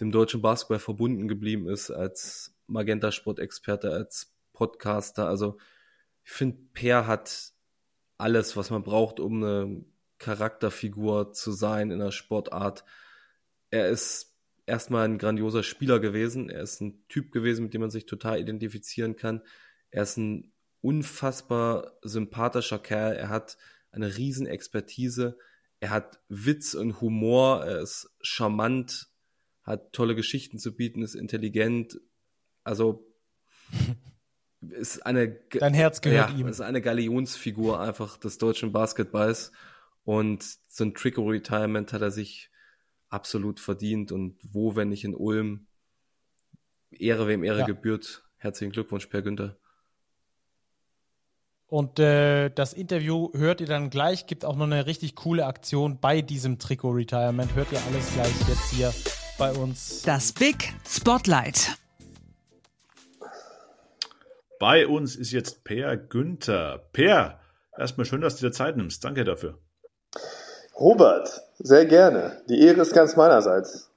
dem deutschen Basketball verbunden geblieben ist als Magenta-Sport-Experte, als Podcaster. Also ich finde, Per hat alles, was man braucht, um eine Charakterfigur zu sein in der Sportart. Er ist erstmal ein grandioser Spieler gewesen. Er ist ein Typ gewesen, mit dem man sich total identifizieren kann. Er ist ein unfassbar sympathischer Kerl. Er hat eine riesen Expertise. Er hat Witz und Humor. Er ist charmant, hat tolle Geschichten zu bieten, ist intelligent. Also [laughs] ist eine Dein Herz gehört ja, ihm. ist eine Galionsfigur einfach des deutschen Basketballs und so ein Trikot Retirement hat er sich absolut verdient und wo wenn nicht in Ulm Ehre wem Ehre ja. gebührt. Herzlichen Glückwunsch Per Günther. Und äh, das Interview hört ihr dann gleich. Gibt auch noch eine richtig coole Aktion bei diesem Trikot-Retirement. Hört ihr alles gleich jetzt hier bei uns. Das Big Spotlight. Bei uns ist jetzt Per Günther. Per, erstmal schön, dass du dir Zeit nimmst. Danke dafür. Robert, sehr gerne. Die Ehre ist ganz meinerseits.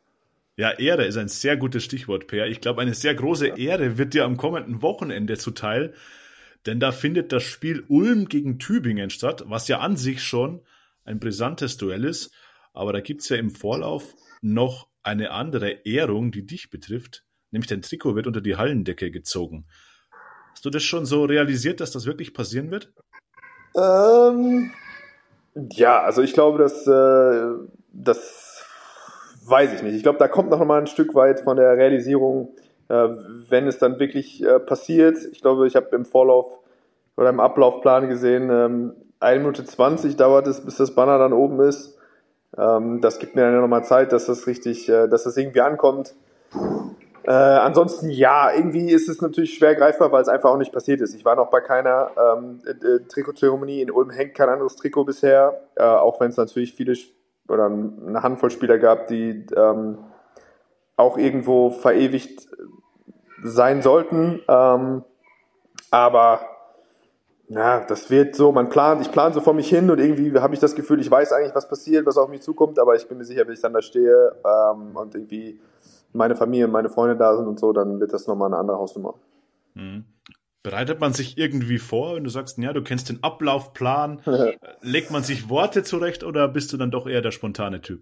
Ja, Ehre ist ein sehr gutes Stichwort, Per. Ich glaube, eine sehr große Ehre wird dir am kommenden Wochenende zuteil, denn da findet das Spiel Ulm gegen Tübingen statt, was ja an sich schon ein brisantes Duell ist. Aber da gibt's ja im Vorlauf noch eine andere Ehrung, die dich betrifft, nämlich dein Trikot wird unter die Hallendecke gezogen. Hast du das schon so realisiert, dass das wirklich passieren wird? Ähm, ja, also ich glaube, dass äh, das weiß ich nicht. Ich glaube, da kommt noch mal ein Stück weit von der Realisierung, äh, wenn es dann wirklich äh, passiert. Ich glaube, ich habe im Vorlauf oder im Ablaufplan gesehen, ähm, 1 Minute 20 dauert es, bis das Banner dann oben ist. Ähm, das gibt mir dann noch mal Zeit, dass das richtig, äh, dass das irgendwie ankommt. Äh, ansonsten ja, irgendwie ist es natürlich schwer greifbar, weil es einfach auch nicht passiert ist. Ich war noch bei keiner ähm, äh, Trikotzeremonie. In Ulm hängt kein anderes Trikot bisher, äh, auch wenn es natürlich viele oder eine Handvoll Spieler gab, die ähm, auch irgendwo verewigt sein sollten. Ähm, aber ja, das wird so, man plant, ich plane so vor mich hin und irgendwie habe ich das Gefühl, ich weiß eigentlich, was passiert, was auf mich zukommt, aber ich bin mir sicher, wenn ich dann da stehe ähm, und irgendwie meine Familie, meine Freunde da sind und so, dann wird das nochmal eine andere Hausnummer. Mhm. Bereitet man sich irgendwie vor, wenn du sagst, ja, du kennst den Ablaufplan, [laughs] legt man sich Worte zurecht oder bist du dann doch eher der spontane Typ?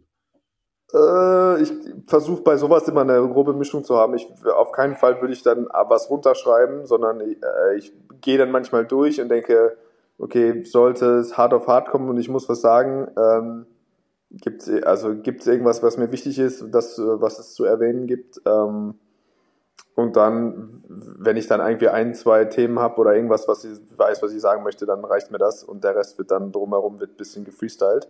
Äh, ich versuche bei sowas immer eine grobe Mischung zu haben. Ich, auf keinen Fall würde ich dann was runterschreiben, sondern ich, äh, ich gehe dann manchmal durch und denke, okay, sollte es hart auf hart kommen und ich muss was sagen, ähm, gibt es also gibt's irgendwas, was mir wichtig ist, das, was es zu erwähnen gibt. Ähm, und dann, wenn ich dann irgendwie ein, zwei Themen habe oder irgendwas, was ich weiß, was ich sagen möchte, dann reicht mir das und der Rest wird dann drumherum wird bisschen gefreestylt.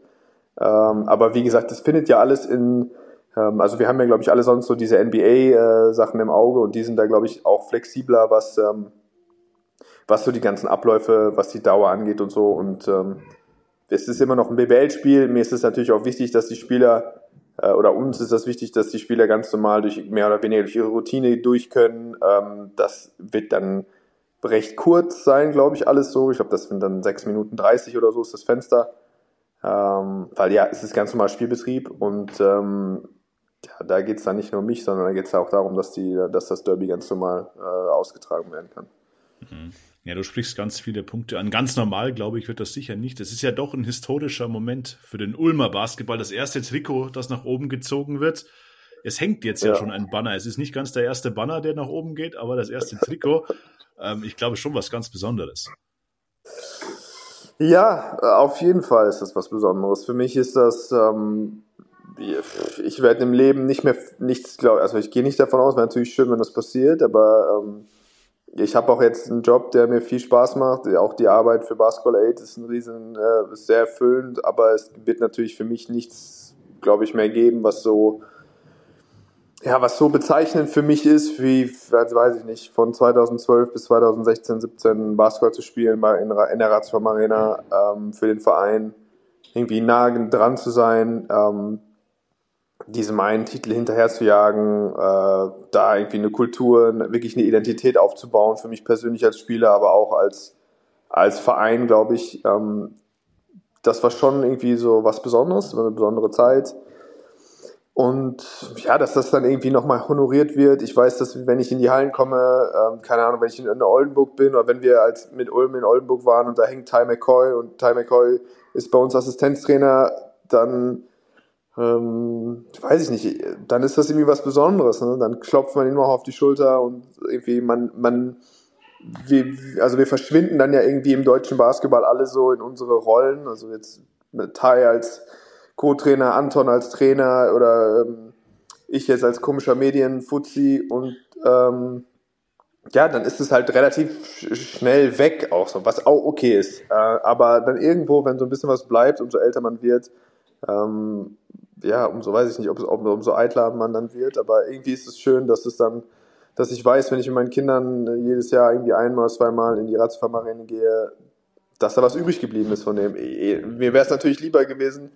Ähm, aber wie gesagt, das findet ja alles in, ähm, also wir haben ja, glaube ich, alle sonst so diese NBA-Sachen äh, im Auge und die sind da, glaube ich, auch flexibler, was, ähm, was so die ganzen Abläufe, was die Dauer angeht und so. Und es ist immer noch ein BBL-Spiel. Mir ist es natürlich auch wichtig, dass die Spieler äh, oder uns ist das wichtig, dass die Spieler ganz normal durch mehr oder weniger durch ihre Routine durch können. Ähm, das wird dann recht kurz sein, glaube ich, alles so. Ich glaube, das sind dann sechs Minuten dreißig oder so ist das Fenster. Ähm, weil ja, es ist ganz normal Spielbetrieb und ähm, ja, da geht es dann nicht nur um mich, sondern da geht es auch darum, dass, die, dass das Derby ganz normal äh, ausgetragen werden kann. Mhm. Ja, du sprichst ganz viele Punkte an. Ganz normal, glaube ich, wird das sicher nicht. Es ist ja doch ein historischer Moment für den Ulmer Basketball. Das erste Trikot, das nach oben gezogen wird. Es hängt jetzt ja, ja schon ein Banner. Es ist nicht ganz der erste Banner, der nach oben geht, aber das erste Trikot, ähm, ich glaube schon was ganz Besonderes. Ja, auf jeden Fall ist das was Besonderes. Für mich ist das, ähm, ich werde im Leben nicht mehr nichts glauben. Also ich gehe nicht davon aus, wäre natürlich schön, wenn das passiert, aber ähm, ich habe auch jetzt einen Job, der mir viel Spaß macht. Auch die Arbeit für Basketball Aid ist ein riesen, äh, sehr erfüllend, aber es wird natürlich für mich nichts, glaube ich, mehr geben, was so, ja, was so bezeichnend für mich ist, wie, weiß ich nicht, von 2012 bis 2016, 17 Basketball zu spielen bei in, in der Ratsform Arena ähm, für den Verein, irgendwie nah dran zu sein. Ähm, diesem einen Titel hinterher zu jagen, äh, da irgendwie eine Kultur, wirklich eine Identität aufzubauen, für mich persönlich als Spieler, aber auch als, als Verein, glaube ich, ähm, das war schon irgendwie so was Besonderes, eine besondere Zeit. Und ja, dass das dann irgendwie nochmal honoriert wird. Ich weiß, dass wenn ich in die Hallen komme, ähm, keine Ahnung, wenn ich in, in Oldenburg bin oder wenn wir als mit Ulm in Oldenburg waren und da hängt Ty McCoy und Ty McCoy ist bei uns Assistenztrainer, dann ähm, weiß ich nicht, dann ist das irgendwie was Besonderes. Ne? Dann klopft man ihm auch auf die Schulter und irgendwie man, man, wir, also wir verschwinden dann ja irgendwie im deutschen Basketball alle so in unsere Rollen. Also jetzt Tai als Co-Trainer, Anton als Trainer oder ähm, ich jetzt als komischer Medien-Fuzzi und ähm, ja, dann ist es halt relativ schnell weg auch so, was auch okay ist. Äh, aber dann irgendwo, wenn so ein bisschen was bleibt, umso älter man wird, ähm, ja, umso weiß ich nicht, ob es, ob, umso eitler man dann wird, aber irgendwie ist es schön, dass es dann, dass ich weiß, wenn ich mit meinen Kindern jedes Jahr irgendwie einmal, zweimal in die Radfahrmarine gehe, dass da was übrig geblieben ist von dem. Eh, mir wäre es natürlich lieber gewesen,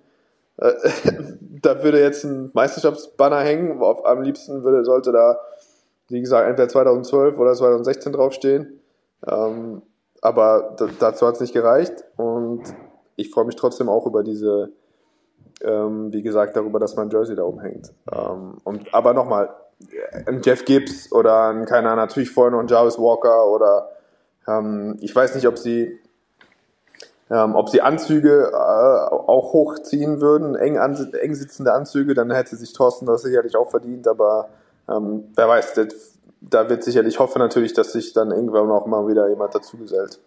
äh, [laughs] da würde jetzt ein Meisterschaftsbanner hängen. Auf, am liebsten würde, sollte da, wie gesagt, entweder 2012 oder 2016 draufstehen. Ähm, aber dazu hat es nicht gereicht. Und ich freue mich trotzdem auch über diese, ähm, wie gesagt, darüber, dass mein Jersey da oben hängt. Ähm, und, aber nochmal, ein Jeff Gibbs oder ein, keine Ahnung, natürlich vorher noch ein Jarvis Walker oder ähm, ich weiß nicht, ob sie ähm, ob sie Anzüge äh, auch hochziehen würden, eng, an, eng sitzende Anzüge, dann hätte sich Thorsten das sicherlich auch verdient, aber ähm, wer weiß, das, da wird sicherlich, ich hoffe natürlich, dass sich dann irgendwann auch mal wieder jemand dazugesellt.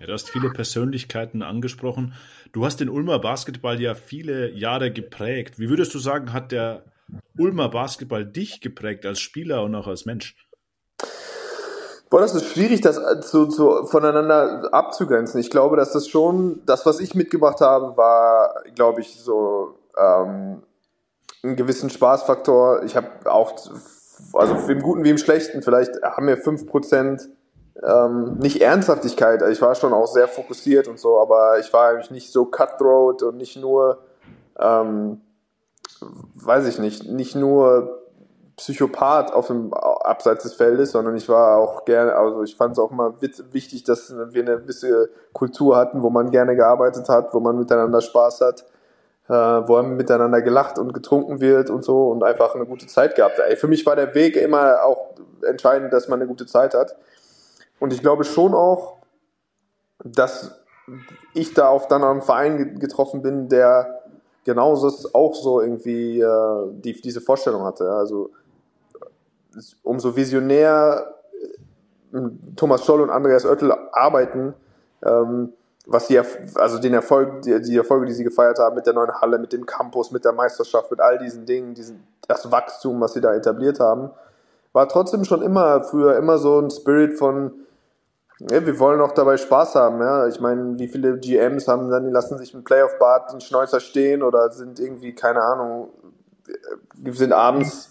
Ja, du hast viele Persönlichkeiten angesprochen. Du hast den Ulmer Basketball ja viele Jahre geprägt. Wie würdest du sagen, hat der Ulmer Basketball dich geprägt als Spieler und auch als Mensch? Boah, das ist schwierig, das zu, zu, voneinander abzugrenzen. Ich glaube, dass das schon, das, was ich mitgebracht habe, war, glaube ich, so ähm, einen gewissen Spaßfaktor. Ich habe auch, also im Guten wie im Schlechten, vielleicht haben wir fünf Prozent ähm, nicht Ernsthaftigkeit. Ich war schon auch sehr fokussiert und so, aber ich war eigentlich nicht so cutthroat und nicht nur, ähm, weiß ich nicht, nicht nur Psychopath auf dem Abseits des Feldes, sondern ich war auch gerne, also ich fand es auch immer wichtig, dass wir eine gewisse Kultur hatten, wo man gerne gearbeitet hat, wo man miteinander Spaß hat, äh, wo man miteinander gelacht und getrunken wird und so und einfach eine gute Zeit gehabt. Ey, für mich war der Weg immer auch entscheidend, dass man eine gute Zeit hat. Und ich glaube schon auch, dass ich da auf dann einen Verein getroffen bin, der genauso auch so irgendwie äh, die, diese Vorstellung hatte. Also umso visionär äh, Thomas Scholl und Andreas Oettel arbeiten, ähm, was die, also den Erfolg, die, die, Erfolge, die sie gefeiert haben mit der neuen Halle, mit dem Campus, mit der Meisterschaft, mit all diesen Dingen, diesen, das Wachstum, was sie da etabliert haben, war trotzdem schon immer früher immer so ein Spirit von, ja, wir wollen auch dabei Spaß haben, ja. Ich meine, wie viele GMs haben dann, die lassen sich mit Playoff-Bad den Schnäuzer stehen oder sind irgendwie, keine Ahnung, sind abends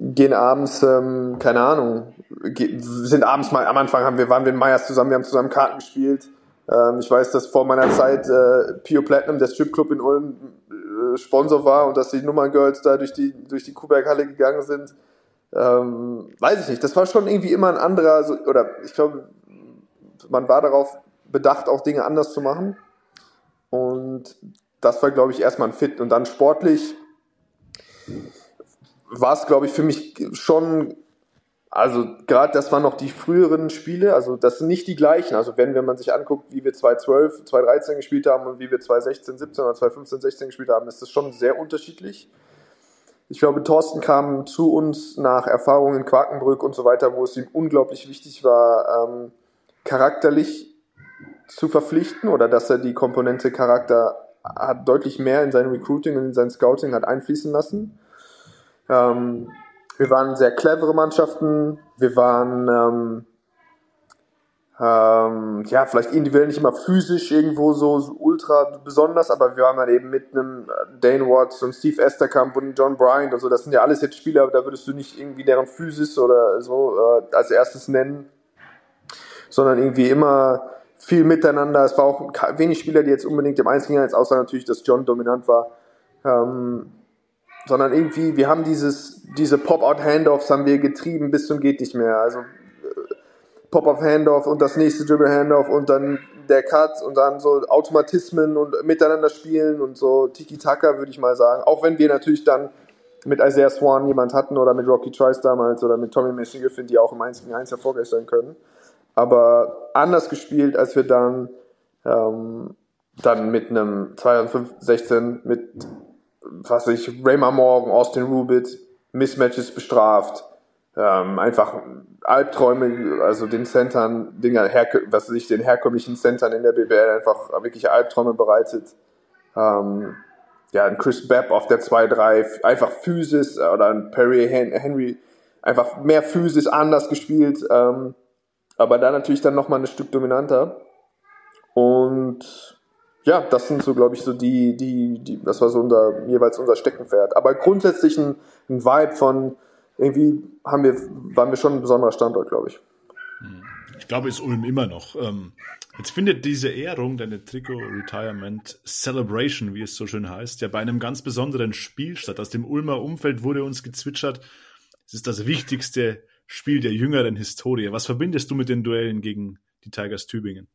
gehen abends, ähm, keine Ahnung, sind abends mal, am Anfang haben wir, waren wir in Meyers zusammen, wir haben zusammen Karten gespielt. Ähm, ich weiß, dass vor meiner Zeit äh, Pio Platinum, der Stripclub in Ulm, äh, Sponsor war und dass die Nummerngirls da durch die, durch die Kuhberghalle gegangen sind. Ähm, weiß ich nicht, das war schon irgendwie immer ein anderer, so, oder ich glaube, man war darauf bedacht, auch Dinge anders zu machen. Und das war, glaube ich, erstmal ein Fit. Und dann sportlich war es, glaube ich, für mich schon, also gerade das waren noch die früheren Spiele, also das sind nicht die gleichen. Also wenn, wenn man sich anguckt, wie wir 2012, 2013 gespielt haben und wie wir 2016, 17 oder 2015, 16 gespielt haben, ist das schon sehr unterschiedlich. Ich glaube, Thorsten kam zu uns nach Erfahrungen in Quakenbrück und so weiter, wo es ihm unglaublich wichtig war, ähm, charakterlich zu verpflichten oder dass er die Komponente Charakter hat deutlich mehr in sein Recruiting und in sein Scouting hat einfließen lassen. Ähm, wir waren sehr clevere Mannschaften. Wir waren ähm, ähm, ja vielleicht individuell nicht immer physisch irgendwo so, so, ultra besonders, aber wir waren dann eben mit einem Dane Watts und Steve Esterkamp und John Bryant und so. Das sind ja alles jetzt Spieler, da würdest du nicht irgendwie deren Physis oder so äh, als erstes nennen, sondern irgendwie immer viel miteinander. Es war auch wenig Spieler, die jetzt unbedingt im Einzelnen, jetzt außer natürlich, dass John dominant war. Ähm, sondern irgendwie, wir haben dieses, diese Pop-Out-Handoffs haben wir getrieben bis zum geht nicht mehr. Also äh, Pop-Off-Handoff und das nächste Dribble-Handoff und dann der Cut und dann so Automatismen und miteinander spielen und so Tiki-Taka, würde ich mal sagen. Auch wenn wir natürlich dann mit Isaiah Swan jemand hatten oder mit Rocky Trice damals oder mit Tommy Griffin, die auch im 1 gegen 1 erfolgreich sein können. Aber anders gespielt, als wir dann, ähm, dann mit einem 2016 mit was ich, Raymar Morgan, Austin Rubit, Mismatches bestraft, ähm, einfach Albträume, also den Centern, Dinger, was weiß ich, den herkömmlichen Centern in der BBL einfach wirklich Albträume bereitet. Ähm, ja, ein Chris Babb auf der 2-3, einfach Physis oder ein Perry Henry, einfach mehr Physis anders gespielt, ähm, aber da natürlich dann nochmal ein Stück dominanter. Und ja, das sind so, glaube ich, so die, die, die, das war so unser, jeweils unser Steckenpferd. Aber grundsätzlich ein, ein Vibe von, irgendwie haben wir, waren wir schon ein besonderer Standort, glaube ich. Ich glaube, ist Ulm immer noch. Ähm, Jetzt findet diese Ehrung, deine Trikot Retirement Celebration, wie es so schön heißt, ja bei einem ganz besonderen Spiel statt. Aus dem Ulmer Umfeld wurde uns gezwitschert, es ist das wichtigste Spiel der jüngeren Historie. Was verbindest du mit den Duellen gegen die Tigers Tübingen?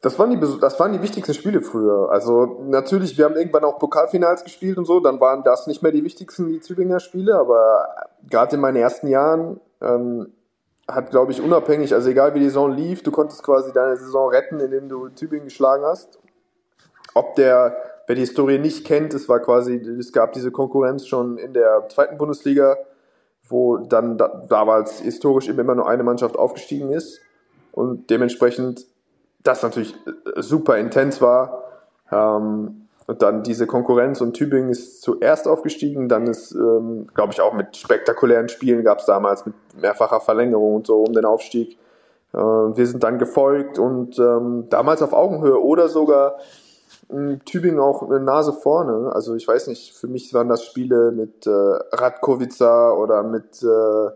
Das waren, die, das waren die wichtigsten Spiele früher. Also natürlich, wir haben irgendwann auch Pokalfinals gespielt und so, dann waren das nicht mehr die wichtigsten die Tübinger Spiele, aber gerade in meinen ersten Jahren ähm, hat, glaube ich, unabhängig, also egal wie die Saison lief, du konntest quasi deine Saison retten, indem du Tübingen geschlagen hast. Ob der, wer die Historie nicht kennt, es war quasi, es gab diese Konkurrenz schon in der zweiten Bundesliga, wo dann da, damals historisch eben immer nur eine Mannschaft aufgestiegen ist und dementsprechend das natürlich äh, super intens war. Ähm, und dann diese Konkurrenz und Tübingen ist zuerst aufgestiegen, dann ist, ähm, glaube ich, auch mit spektakulären Spielen gab es damals mit mehrfacher Verlängerung und so um den Aufstieg. Äh, wir sind dann gefolgt und ähm, damals auf Augenhöhe oder sogar Tübingen auch eine Nase vorne. Also ich weiß nicht, für mich waren das Spiele mit äh, Radkovica oder mit äh,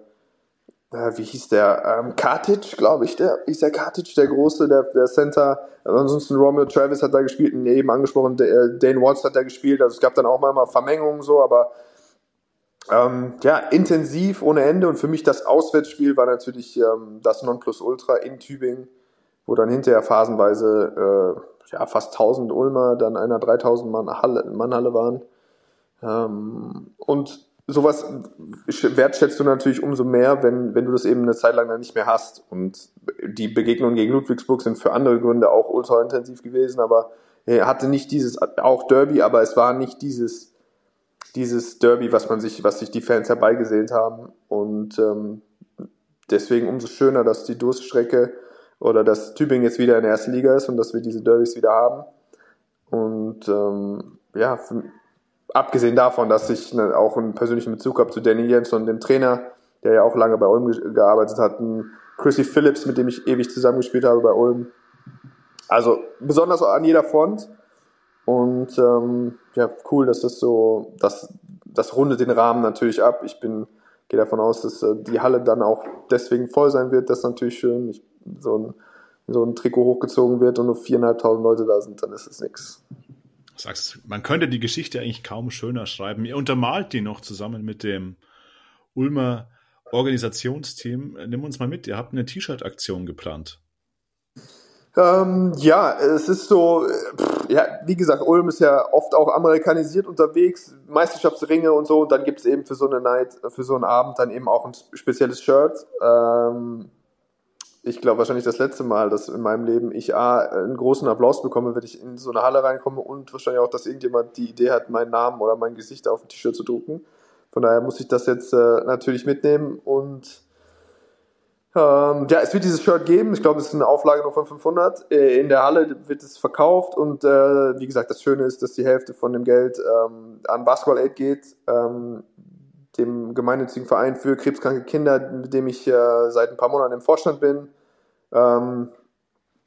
wie hieß der, ähm, Kartic, glaube ich, der, hieß der Kartic, der Große, der, der Center, ansonsten Romeo Travis hat da gespielt, eben angesprochen, der, äh, Dane Watts hat da gespielt, also es gab dann auch mal Vermengungen so, aber ähm, ja, intensiv ohne Ende. Und für mich das Auswärtsspiel war natürlich ähm, das Nonplusultra in Tübingen, wo dann hinterher phasenweise äh, ja, fast 1000 Ulmer, dann einer 3000 Mann Halle, Mannhalle waren. Ähm, und sowas wertschätzt du natürlich umso mehr, wenn, wenn du das eben eine Zeit lang dann nicht mehr hast. Und die Begegnungen gegen Ludwigsburg sind für andere Gründe auch ultra intensiv gewesen, aber er hatte nicht dieses, auch Derby, aber es war nicht dieses, dieses Derby, was man sich, was sich die Fans herbeigesehnt haben. Und ähm, deswegen umso schöner, dass die Durststrecke oder dass Tübingen jetzt wieder in der ersten Liga ist und dass wir diese Derbys wieder haben. Und ähm, ja, abgesehen davon, dass ich ne, auch einen persönlichen Bezug habe zu Danny Jensen und dem Trainer, der ja auch lange bei Ulm ge gearbeitet hat, Chrissy Phillips, mit dem ich ewig zusammengespielt habe bei Ulm. Also besonders an jeder Front. Und ähm, ja, cool, dass das so, das, das rundet den Rahmen natürlich ab. Ich bin, gehe davon aus, dass äh, die Halle dann auch deswegen voll sein wird. Das ist natürlich schön. Ich, so ein, so ein Trikot hochgezogen wird und nur viereinhalbtausend Leute da sind, dann ist es nichts sagst, man könnte die Geschichte eigentlich kaum schöner schreiben. Ihr untermalt die noch zusammen mit dem Ulmer Organisationsteam. Nimm uns mal mit, ihr habt eine T-Shirt-Aktion geplant. Ähm, ja, es ist so, pff, ja, wie gesagt, Ulm ist ja oft auch amerikanisiert unterwegs, Meisterschaftsringe und so, und dann gibt es eben für so eine Night, für so einen Abend dann eben auch ein spezielles Shirt. Ähm, ich glaube wahrscheinlich das letzte Mal, dass in meinem Leben ich A, einen großen Applaus bekomme, wenn ich in so eine Halle reinkomme und wahrscheinlich auch, dass irgendjemand die Idee hat, meinen Namen oder mein Gesicht auf ein T-Shirt zu drucken. Von daher muss ich das jetzt äh, natürlich mitnehmen und ähm, ja, es wird dieses Shirt geben. Ich glaube, es ist eine Auflage nur von 500. Äh, in der Halle wird es verkauft und äh, wie gesagt, das Schöne ist, dass die Hälfte von dem Geld ähm, an Basketball Aid geht, ähm, dem gemeinnützigen Verein für krebskranke Kinder, mit dem ich äh, seit ein paar Monaten im Vorstand bin. Ähm,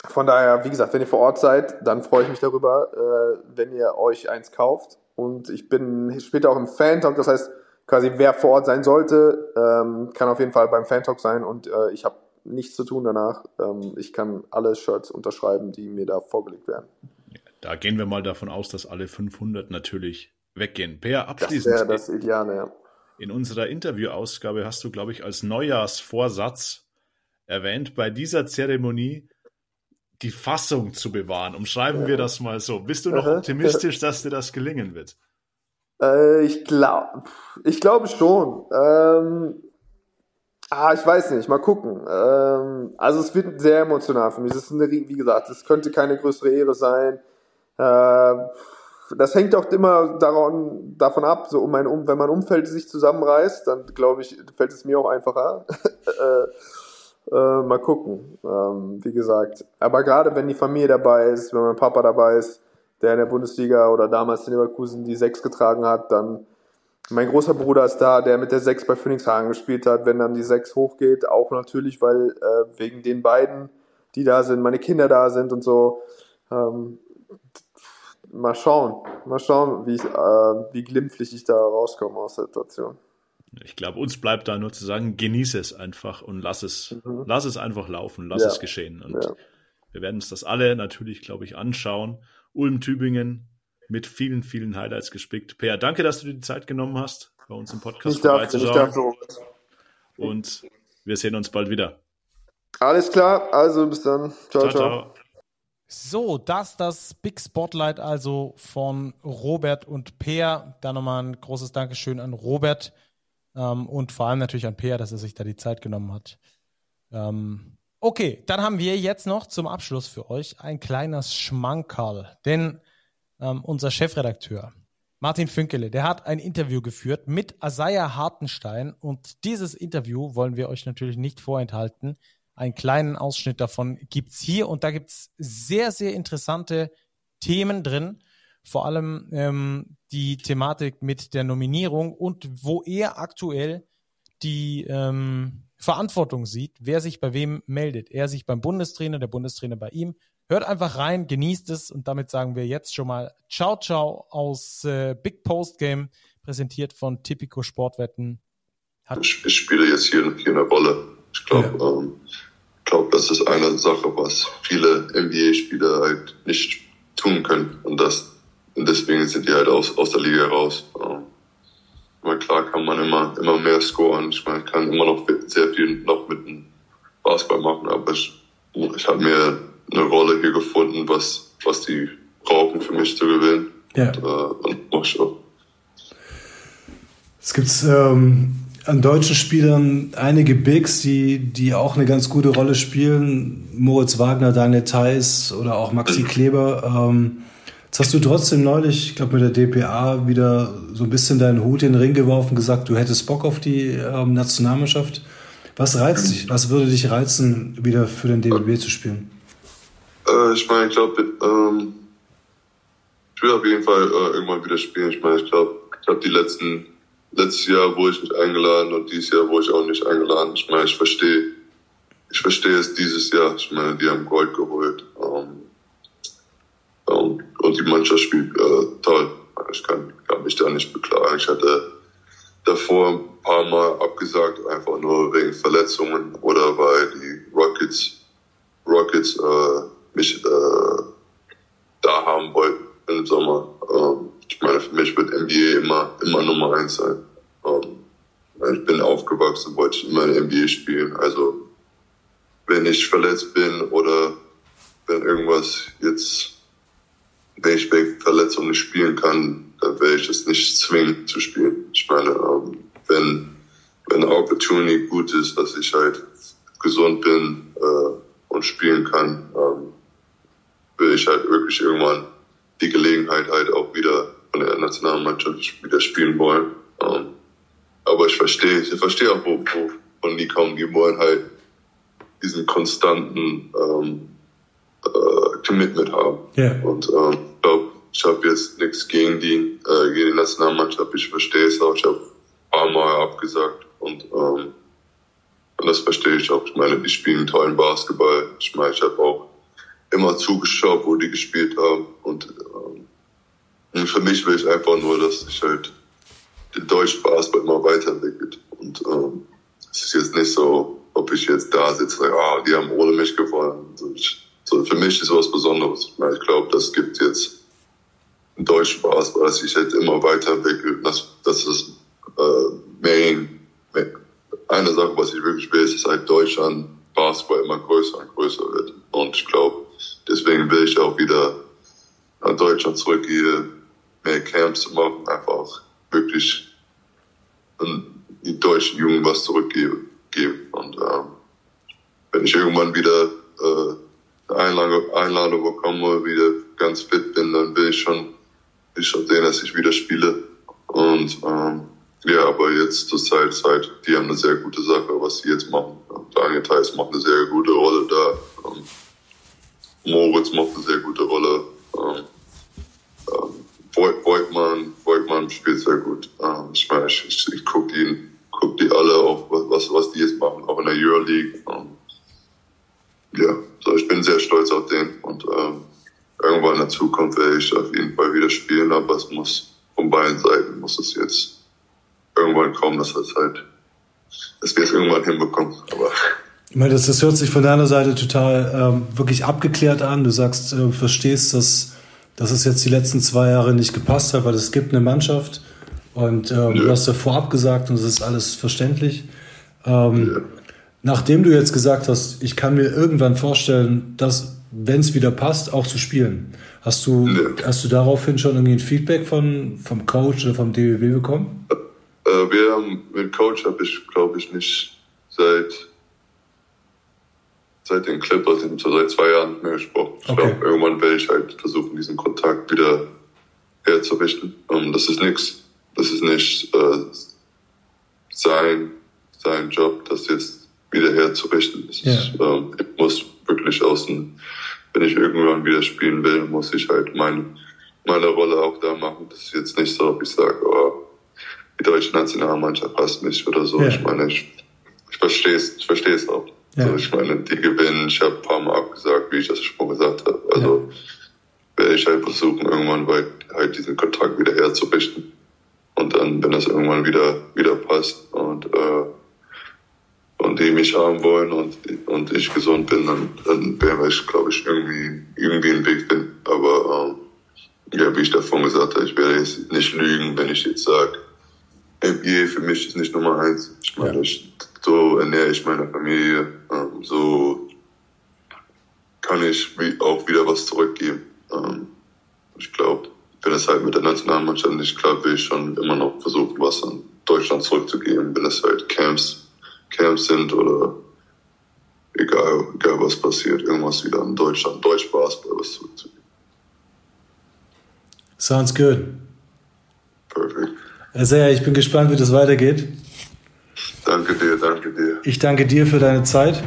von daher, wie gesagt, wenn ihr vor Ort seid, dann freue ich mich darüber, äh, wenn ihr euch eins kauft. Und ich bin später auch im Fan-Talk, das heißt, quasi wer vor Ort sein sollte, ähm, kann auf jeden Fall beim Fan-Talk sein und äh, ich habe nichts zu tun danach. Ähm, ich kann alle Shirts unterschreiben, die mir da vorgelegt werden. Da gehen wir mal davon aus, dass alle 500 natürlich weggehen. Per, abschließend. Das wäre das Ideale, ja. In unserer Interviewausgabe hast du, glaube ich, als Neujahrsvorsatz erwähnt, bei dieser Zeremonie die Fassung zu bewahren. Umschreiben ja. wir das mal so. Bist du noch optimistisch, dass dir das gelingen wird? Äh, ich glaube, ich glaube schon. Ähm, ah, ich weiß nicht. Mal gucken. Ähm, also es wird sehr emotional für mich. Es ist eine, wie gesagt, es könnte keine größere Ehre sein. Äh, das hängt auch immer daran, davon ab, so um mein, um, wenn mein Umfeld sich zusammenreißt, dann glaube ich, fällt es mir auch einfacher. [laughs] äh, mal gucken, ähm, wie gesagt. Aber gerade wenn die Familie dabei ist, wenn mein Papa dabei ist, der in der Bundesliga oder damals in Leverkusen die Sechs getragen hat, dann mein großer Bruder ist da, der mit der Sechs bei Phoenix Hagen gespielt hat. Wenn dann die Sechs hochgeht, auch natürlich, weil äh, wegen den beiden, die da sind, meine Kinder da sind und so. Ähm, mal schauen, mal schauen, wie, ich, äh, wie glimpflich ich da rauskomme aus der Situation. Ich glaube, uns bleibt da nur zu sagen, genieße es einfach und lass es, mhm. lass es einfach laufen, lass ja. es geschehen. Und ja. wir werden uns das alle natürlich, glaube ich, anschauen. Ulm Tübingen mit vielen, vielen Highlights gespickt. Per, danke, dass du dir die Zeit genommen hast, bei uns im Podcast ich darf, ich darf, Und wir sehen uns bald wieder. Alles klar, also bis dann. ciao. ciao. ciao. So, das das Big Spotlight also von Robert und Peer. Da nochmal ein großes Dankeschön an Robert ähm, und vor allem natürlich an Peer, dass er sich da die Zeit genommen hat. Ähm, okay, dann haben wir jetzt noch zum Abschluss für euch ein kleines Schmankerl. Denn ähm, unser Chefredakteur Martin Fünkele, der hat ein Interview geführt mit Asaya Hartenstein und dieses Interview wollen wir euch natürlich nicht vorenthalten. Einen kleinen Ausschnitt davon gibt's hier und da gibt's sehr, sehr interessante Themen drin. Vor allem ähm, die Thematik mit der Nominierung und wo er aktuell die ähm, Verantwortung sieht, wer sich bei wem meldet. Er sich beim Bundestrainer, der Bundestrainer bei ihm. Hört einfach rein, genießt es und damit sagen wir jetzt schon mal Ciao, ciao aus äh, Big Post Game, präsentiert von Tipico Sportwetten. Hat ich, ich spiele jetzt hier, hier eine Rolle. Ich glaube, ja. ähm, glaube, das ist eine Sache, was viele NBA-Spieler halt nicht tun können. Und das, deswegen sind die halt aus, aus der Liga raus. Aber klar kann man immer, immer mehr scoren. Ich meine, kann immer noch sehr viel noch mit dem Basketball machen, aber ich, ich habe mir eine Rolle hier gefunden, was, was die brauchen für mich zu gewinnen. Ja. Und, äh, und mach auch. Es gibt ähm, an deutschen Spielern einige Bigs, die, die auch eine ganz gute Rolle spielen. Moritz Wagner, Daniel Theiss oder auch Maxi Kleber. Ähm, jetzt hast du trotzdem neulich, ich glaube mit der DPA, wieder so ein bisschen deinen Hut in den Ring geworfen, gesagt, du hättest Bock auf die ähm, Nationalmannschaft. Was reizt dich? Was würde dich reizen, wieder für den DBB zu spielen? Äh, ich meine, ich glaube, ähm, ich will auf jeden Fall äh, irgendwann wieder spielen. Ich meine, ich glaube, ich habe die letzten letztes Jahr wurde ich nicht eingeladen und dieses Jahr wurde ich auch nicht eingeladen. Ich meine, ich verstehe, ich verstehe es dieses Jahr. Ich meine, die haben Gold geholt. Ähm, ähm, die Mannschaft spielt äh, toll. Ich kann, kann mich da nicht beklagen. Ich hatte davor ein paar Mal abgesagt, einfach nur wegen Verletzungen oder weil die Rockets, Rockets äh, mich äh, da haben wollten im Sommer. Ähm, ich meine, für mich wird NBA immer, immer Nummer eins sein. Ähm, ich bin aufgewachsen, wollte immer NBA spielen. Also, wenn ich verletzt bin oder wenn irgendwas jetzt, wenn ich wegen Verletzung nicht spielen kann, dann werde ich es nicht zwingen zu spielen. Ich meine, ähm, wenn, wenn Opportunity gut ist, dass ich halt gesund bin äh, und spielen kann, ähm, will ich halt wirklich irgendwann die Gelegenheit halt auch wieder von der Nationalmannschaft wieder spielen wollen. Ähm, aber ich verstehe, ich verstehe auch, wo, wo von die kommen. Die wollen halt diesen konstanten ähm, äh, Commitment haben. Yeah. Und ähm, ich glaube, ich habe jetzt nichts gegen die, äh, gegen die Nationalmannschaft. Ich verstehe es auch. Ich habe ein paar Mal abgesagt und ähm, und das verstehe ich auch. Ich meine, die spielen tollen Basketball. Ich meine, ich habe auch immer zugeschaut, wo die gespielt haben. Und ähm, und für mich will ich einfach nur, dass sich halt der deutsche Basketball immer weiterentwickelt. Und ähm, es ist jetzt nicht so, ob ich jetzt da sitze ah, die haben ohne mich gewonnen. So, ich, so für mich ist was Besonderes. Ich glaube, das gibt jetzt einen deutschen Basketball, das sich halt immer weiterentwickelt. Das, das ist äh, Main, Main. Eine Sache, was ich wirklich will, ist, dass halt Deutschland Basketball immer größer und größer wird. Und ich glaube, deswegen will ich auch wieder nach Deutschland zurückgehe, mehr Camps zu machen, einfach wirklich die deutschen Jungen was zurückgeben. Und ähm, wenn ich irgendwann wieder äh, Einladung, Einladung bekomme, wieder ganz fit bin, dann will ich schon, ich schon sehen, dass ich wieder spiele. Und ähm, ja, aber jetzt zur Zeit, Zeit, die haben eine sehr gute Sache, was sie jetzt machen. Daniel Theiss macht eine sehr gute Rolle da. Ähm, Moritz macht eine sehr gute Rolle. Ähm, ähm, Voigtmann spielt sehr gut. Ähm, ich meine, ich, ich, ich gucke guck die alle auch, was, was die jetzt machen, auch in der Euroleague. Ähm, ja, so ich bin sehr stolz auf den und ähm, irgendwann in der Zukunft werde ich auf jeden Fall wieder spielen, aber es muss von beiden Seiten muss es jetzt irgendwann kommen, dass es halt, dass wir es irgendwann hinbekommen. Aber Ich meine, das, das hört sich von deiner Seite total ähm, wirklich abgeklärt an. Du sagst, äh, verstehst, dass, dass es jetzt die letzten zwei Jahre nicht gepasst hat, weil es gibt eine Mannschaft und ähm, du hast ja vorab gesagt und das ist alles verständlich. Ähm, Ja. Nachdem du jetzt gesagt hast, ich kann mir irgendwann vorstellen, dass, wenn es wieder passt, auch zu spielen. Hast du, Ja. hast du daraufhin schon irgendwie ein Feedback von, vom Coach oder vom DBB bekommen? äh, wir haben, mit Coach habe ich, glaube ich, nicht seit seit den Clippers, so seit zwei Jahren mehr gesprochen. Ich Okay. glaube, irgendwann werde ich halt versuchen, diesen Kontakt wieder herzurichten. Ähm, das ist nichts, das ist nicht äh, sein, sein Job, das jetzt wieder herzurichten. Das Ja. ist, ähm, ich muss wirklich außen, wenn ich irgendwann wieder spielen will, muss ich halt meine, meine Rolle auch da machen. Das ist jetzt nicht so, ob ich sage, oh, die deutsche Nationalmannschaft hasst mich oder so. Ja. Ich meine, ich, ich verstehe es, ich verstehe es auch. Ja. So, ich meine, die gewinnen. Ich habe ein paar Mal abgesagt, wie ich das schon gesagt habe. Also werde ich halt versuchen, irgendwann weit, halt diesen Kontakt wieder herzurichten. Und dann, wenn das irgendwann wieder wieder passt und äh, und die mich haben wollen und und ich gesund bin, dann dann werden wir, glaube ich, irgendwie irgendwie einen Weg finden. Aber ähm, ja, wie ich davon gesagt habe, ich werde jetzt nicht lügen, wenn ich jetzt sage, NBA für mich ist nicht Nummer eins. Ich meine, Ja. ich, so ernähre ich meine Familie, ähm, so kann ich auch wieder was zurückgeben. Ähm, ich glaube, wenn es halt mit der Nationalmannschaft nicht klappt, will ich schon immer noch versuchen, was an Deutschland zurückzugeben, wenn es halt Camps, Camps sind oder egal, egal was passiert, irgendwas wieder an Deutschland, Deutsch Basketball was zurückzugeben. Sounds good. Perfekt. Sehr, ich bin gespannt, wie das weitergeht. Danke dir, danke dir. Ich danke dir für deine Zeit.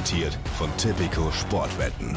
Präsentiert von Tipico Sportwetten.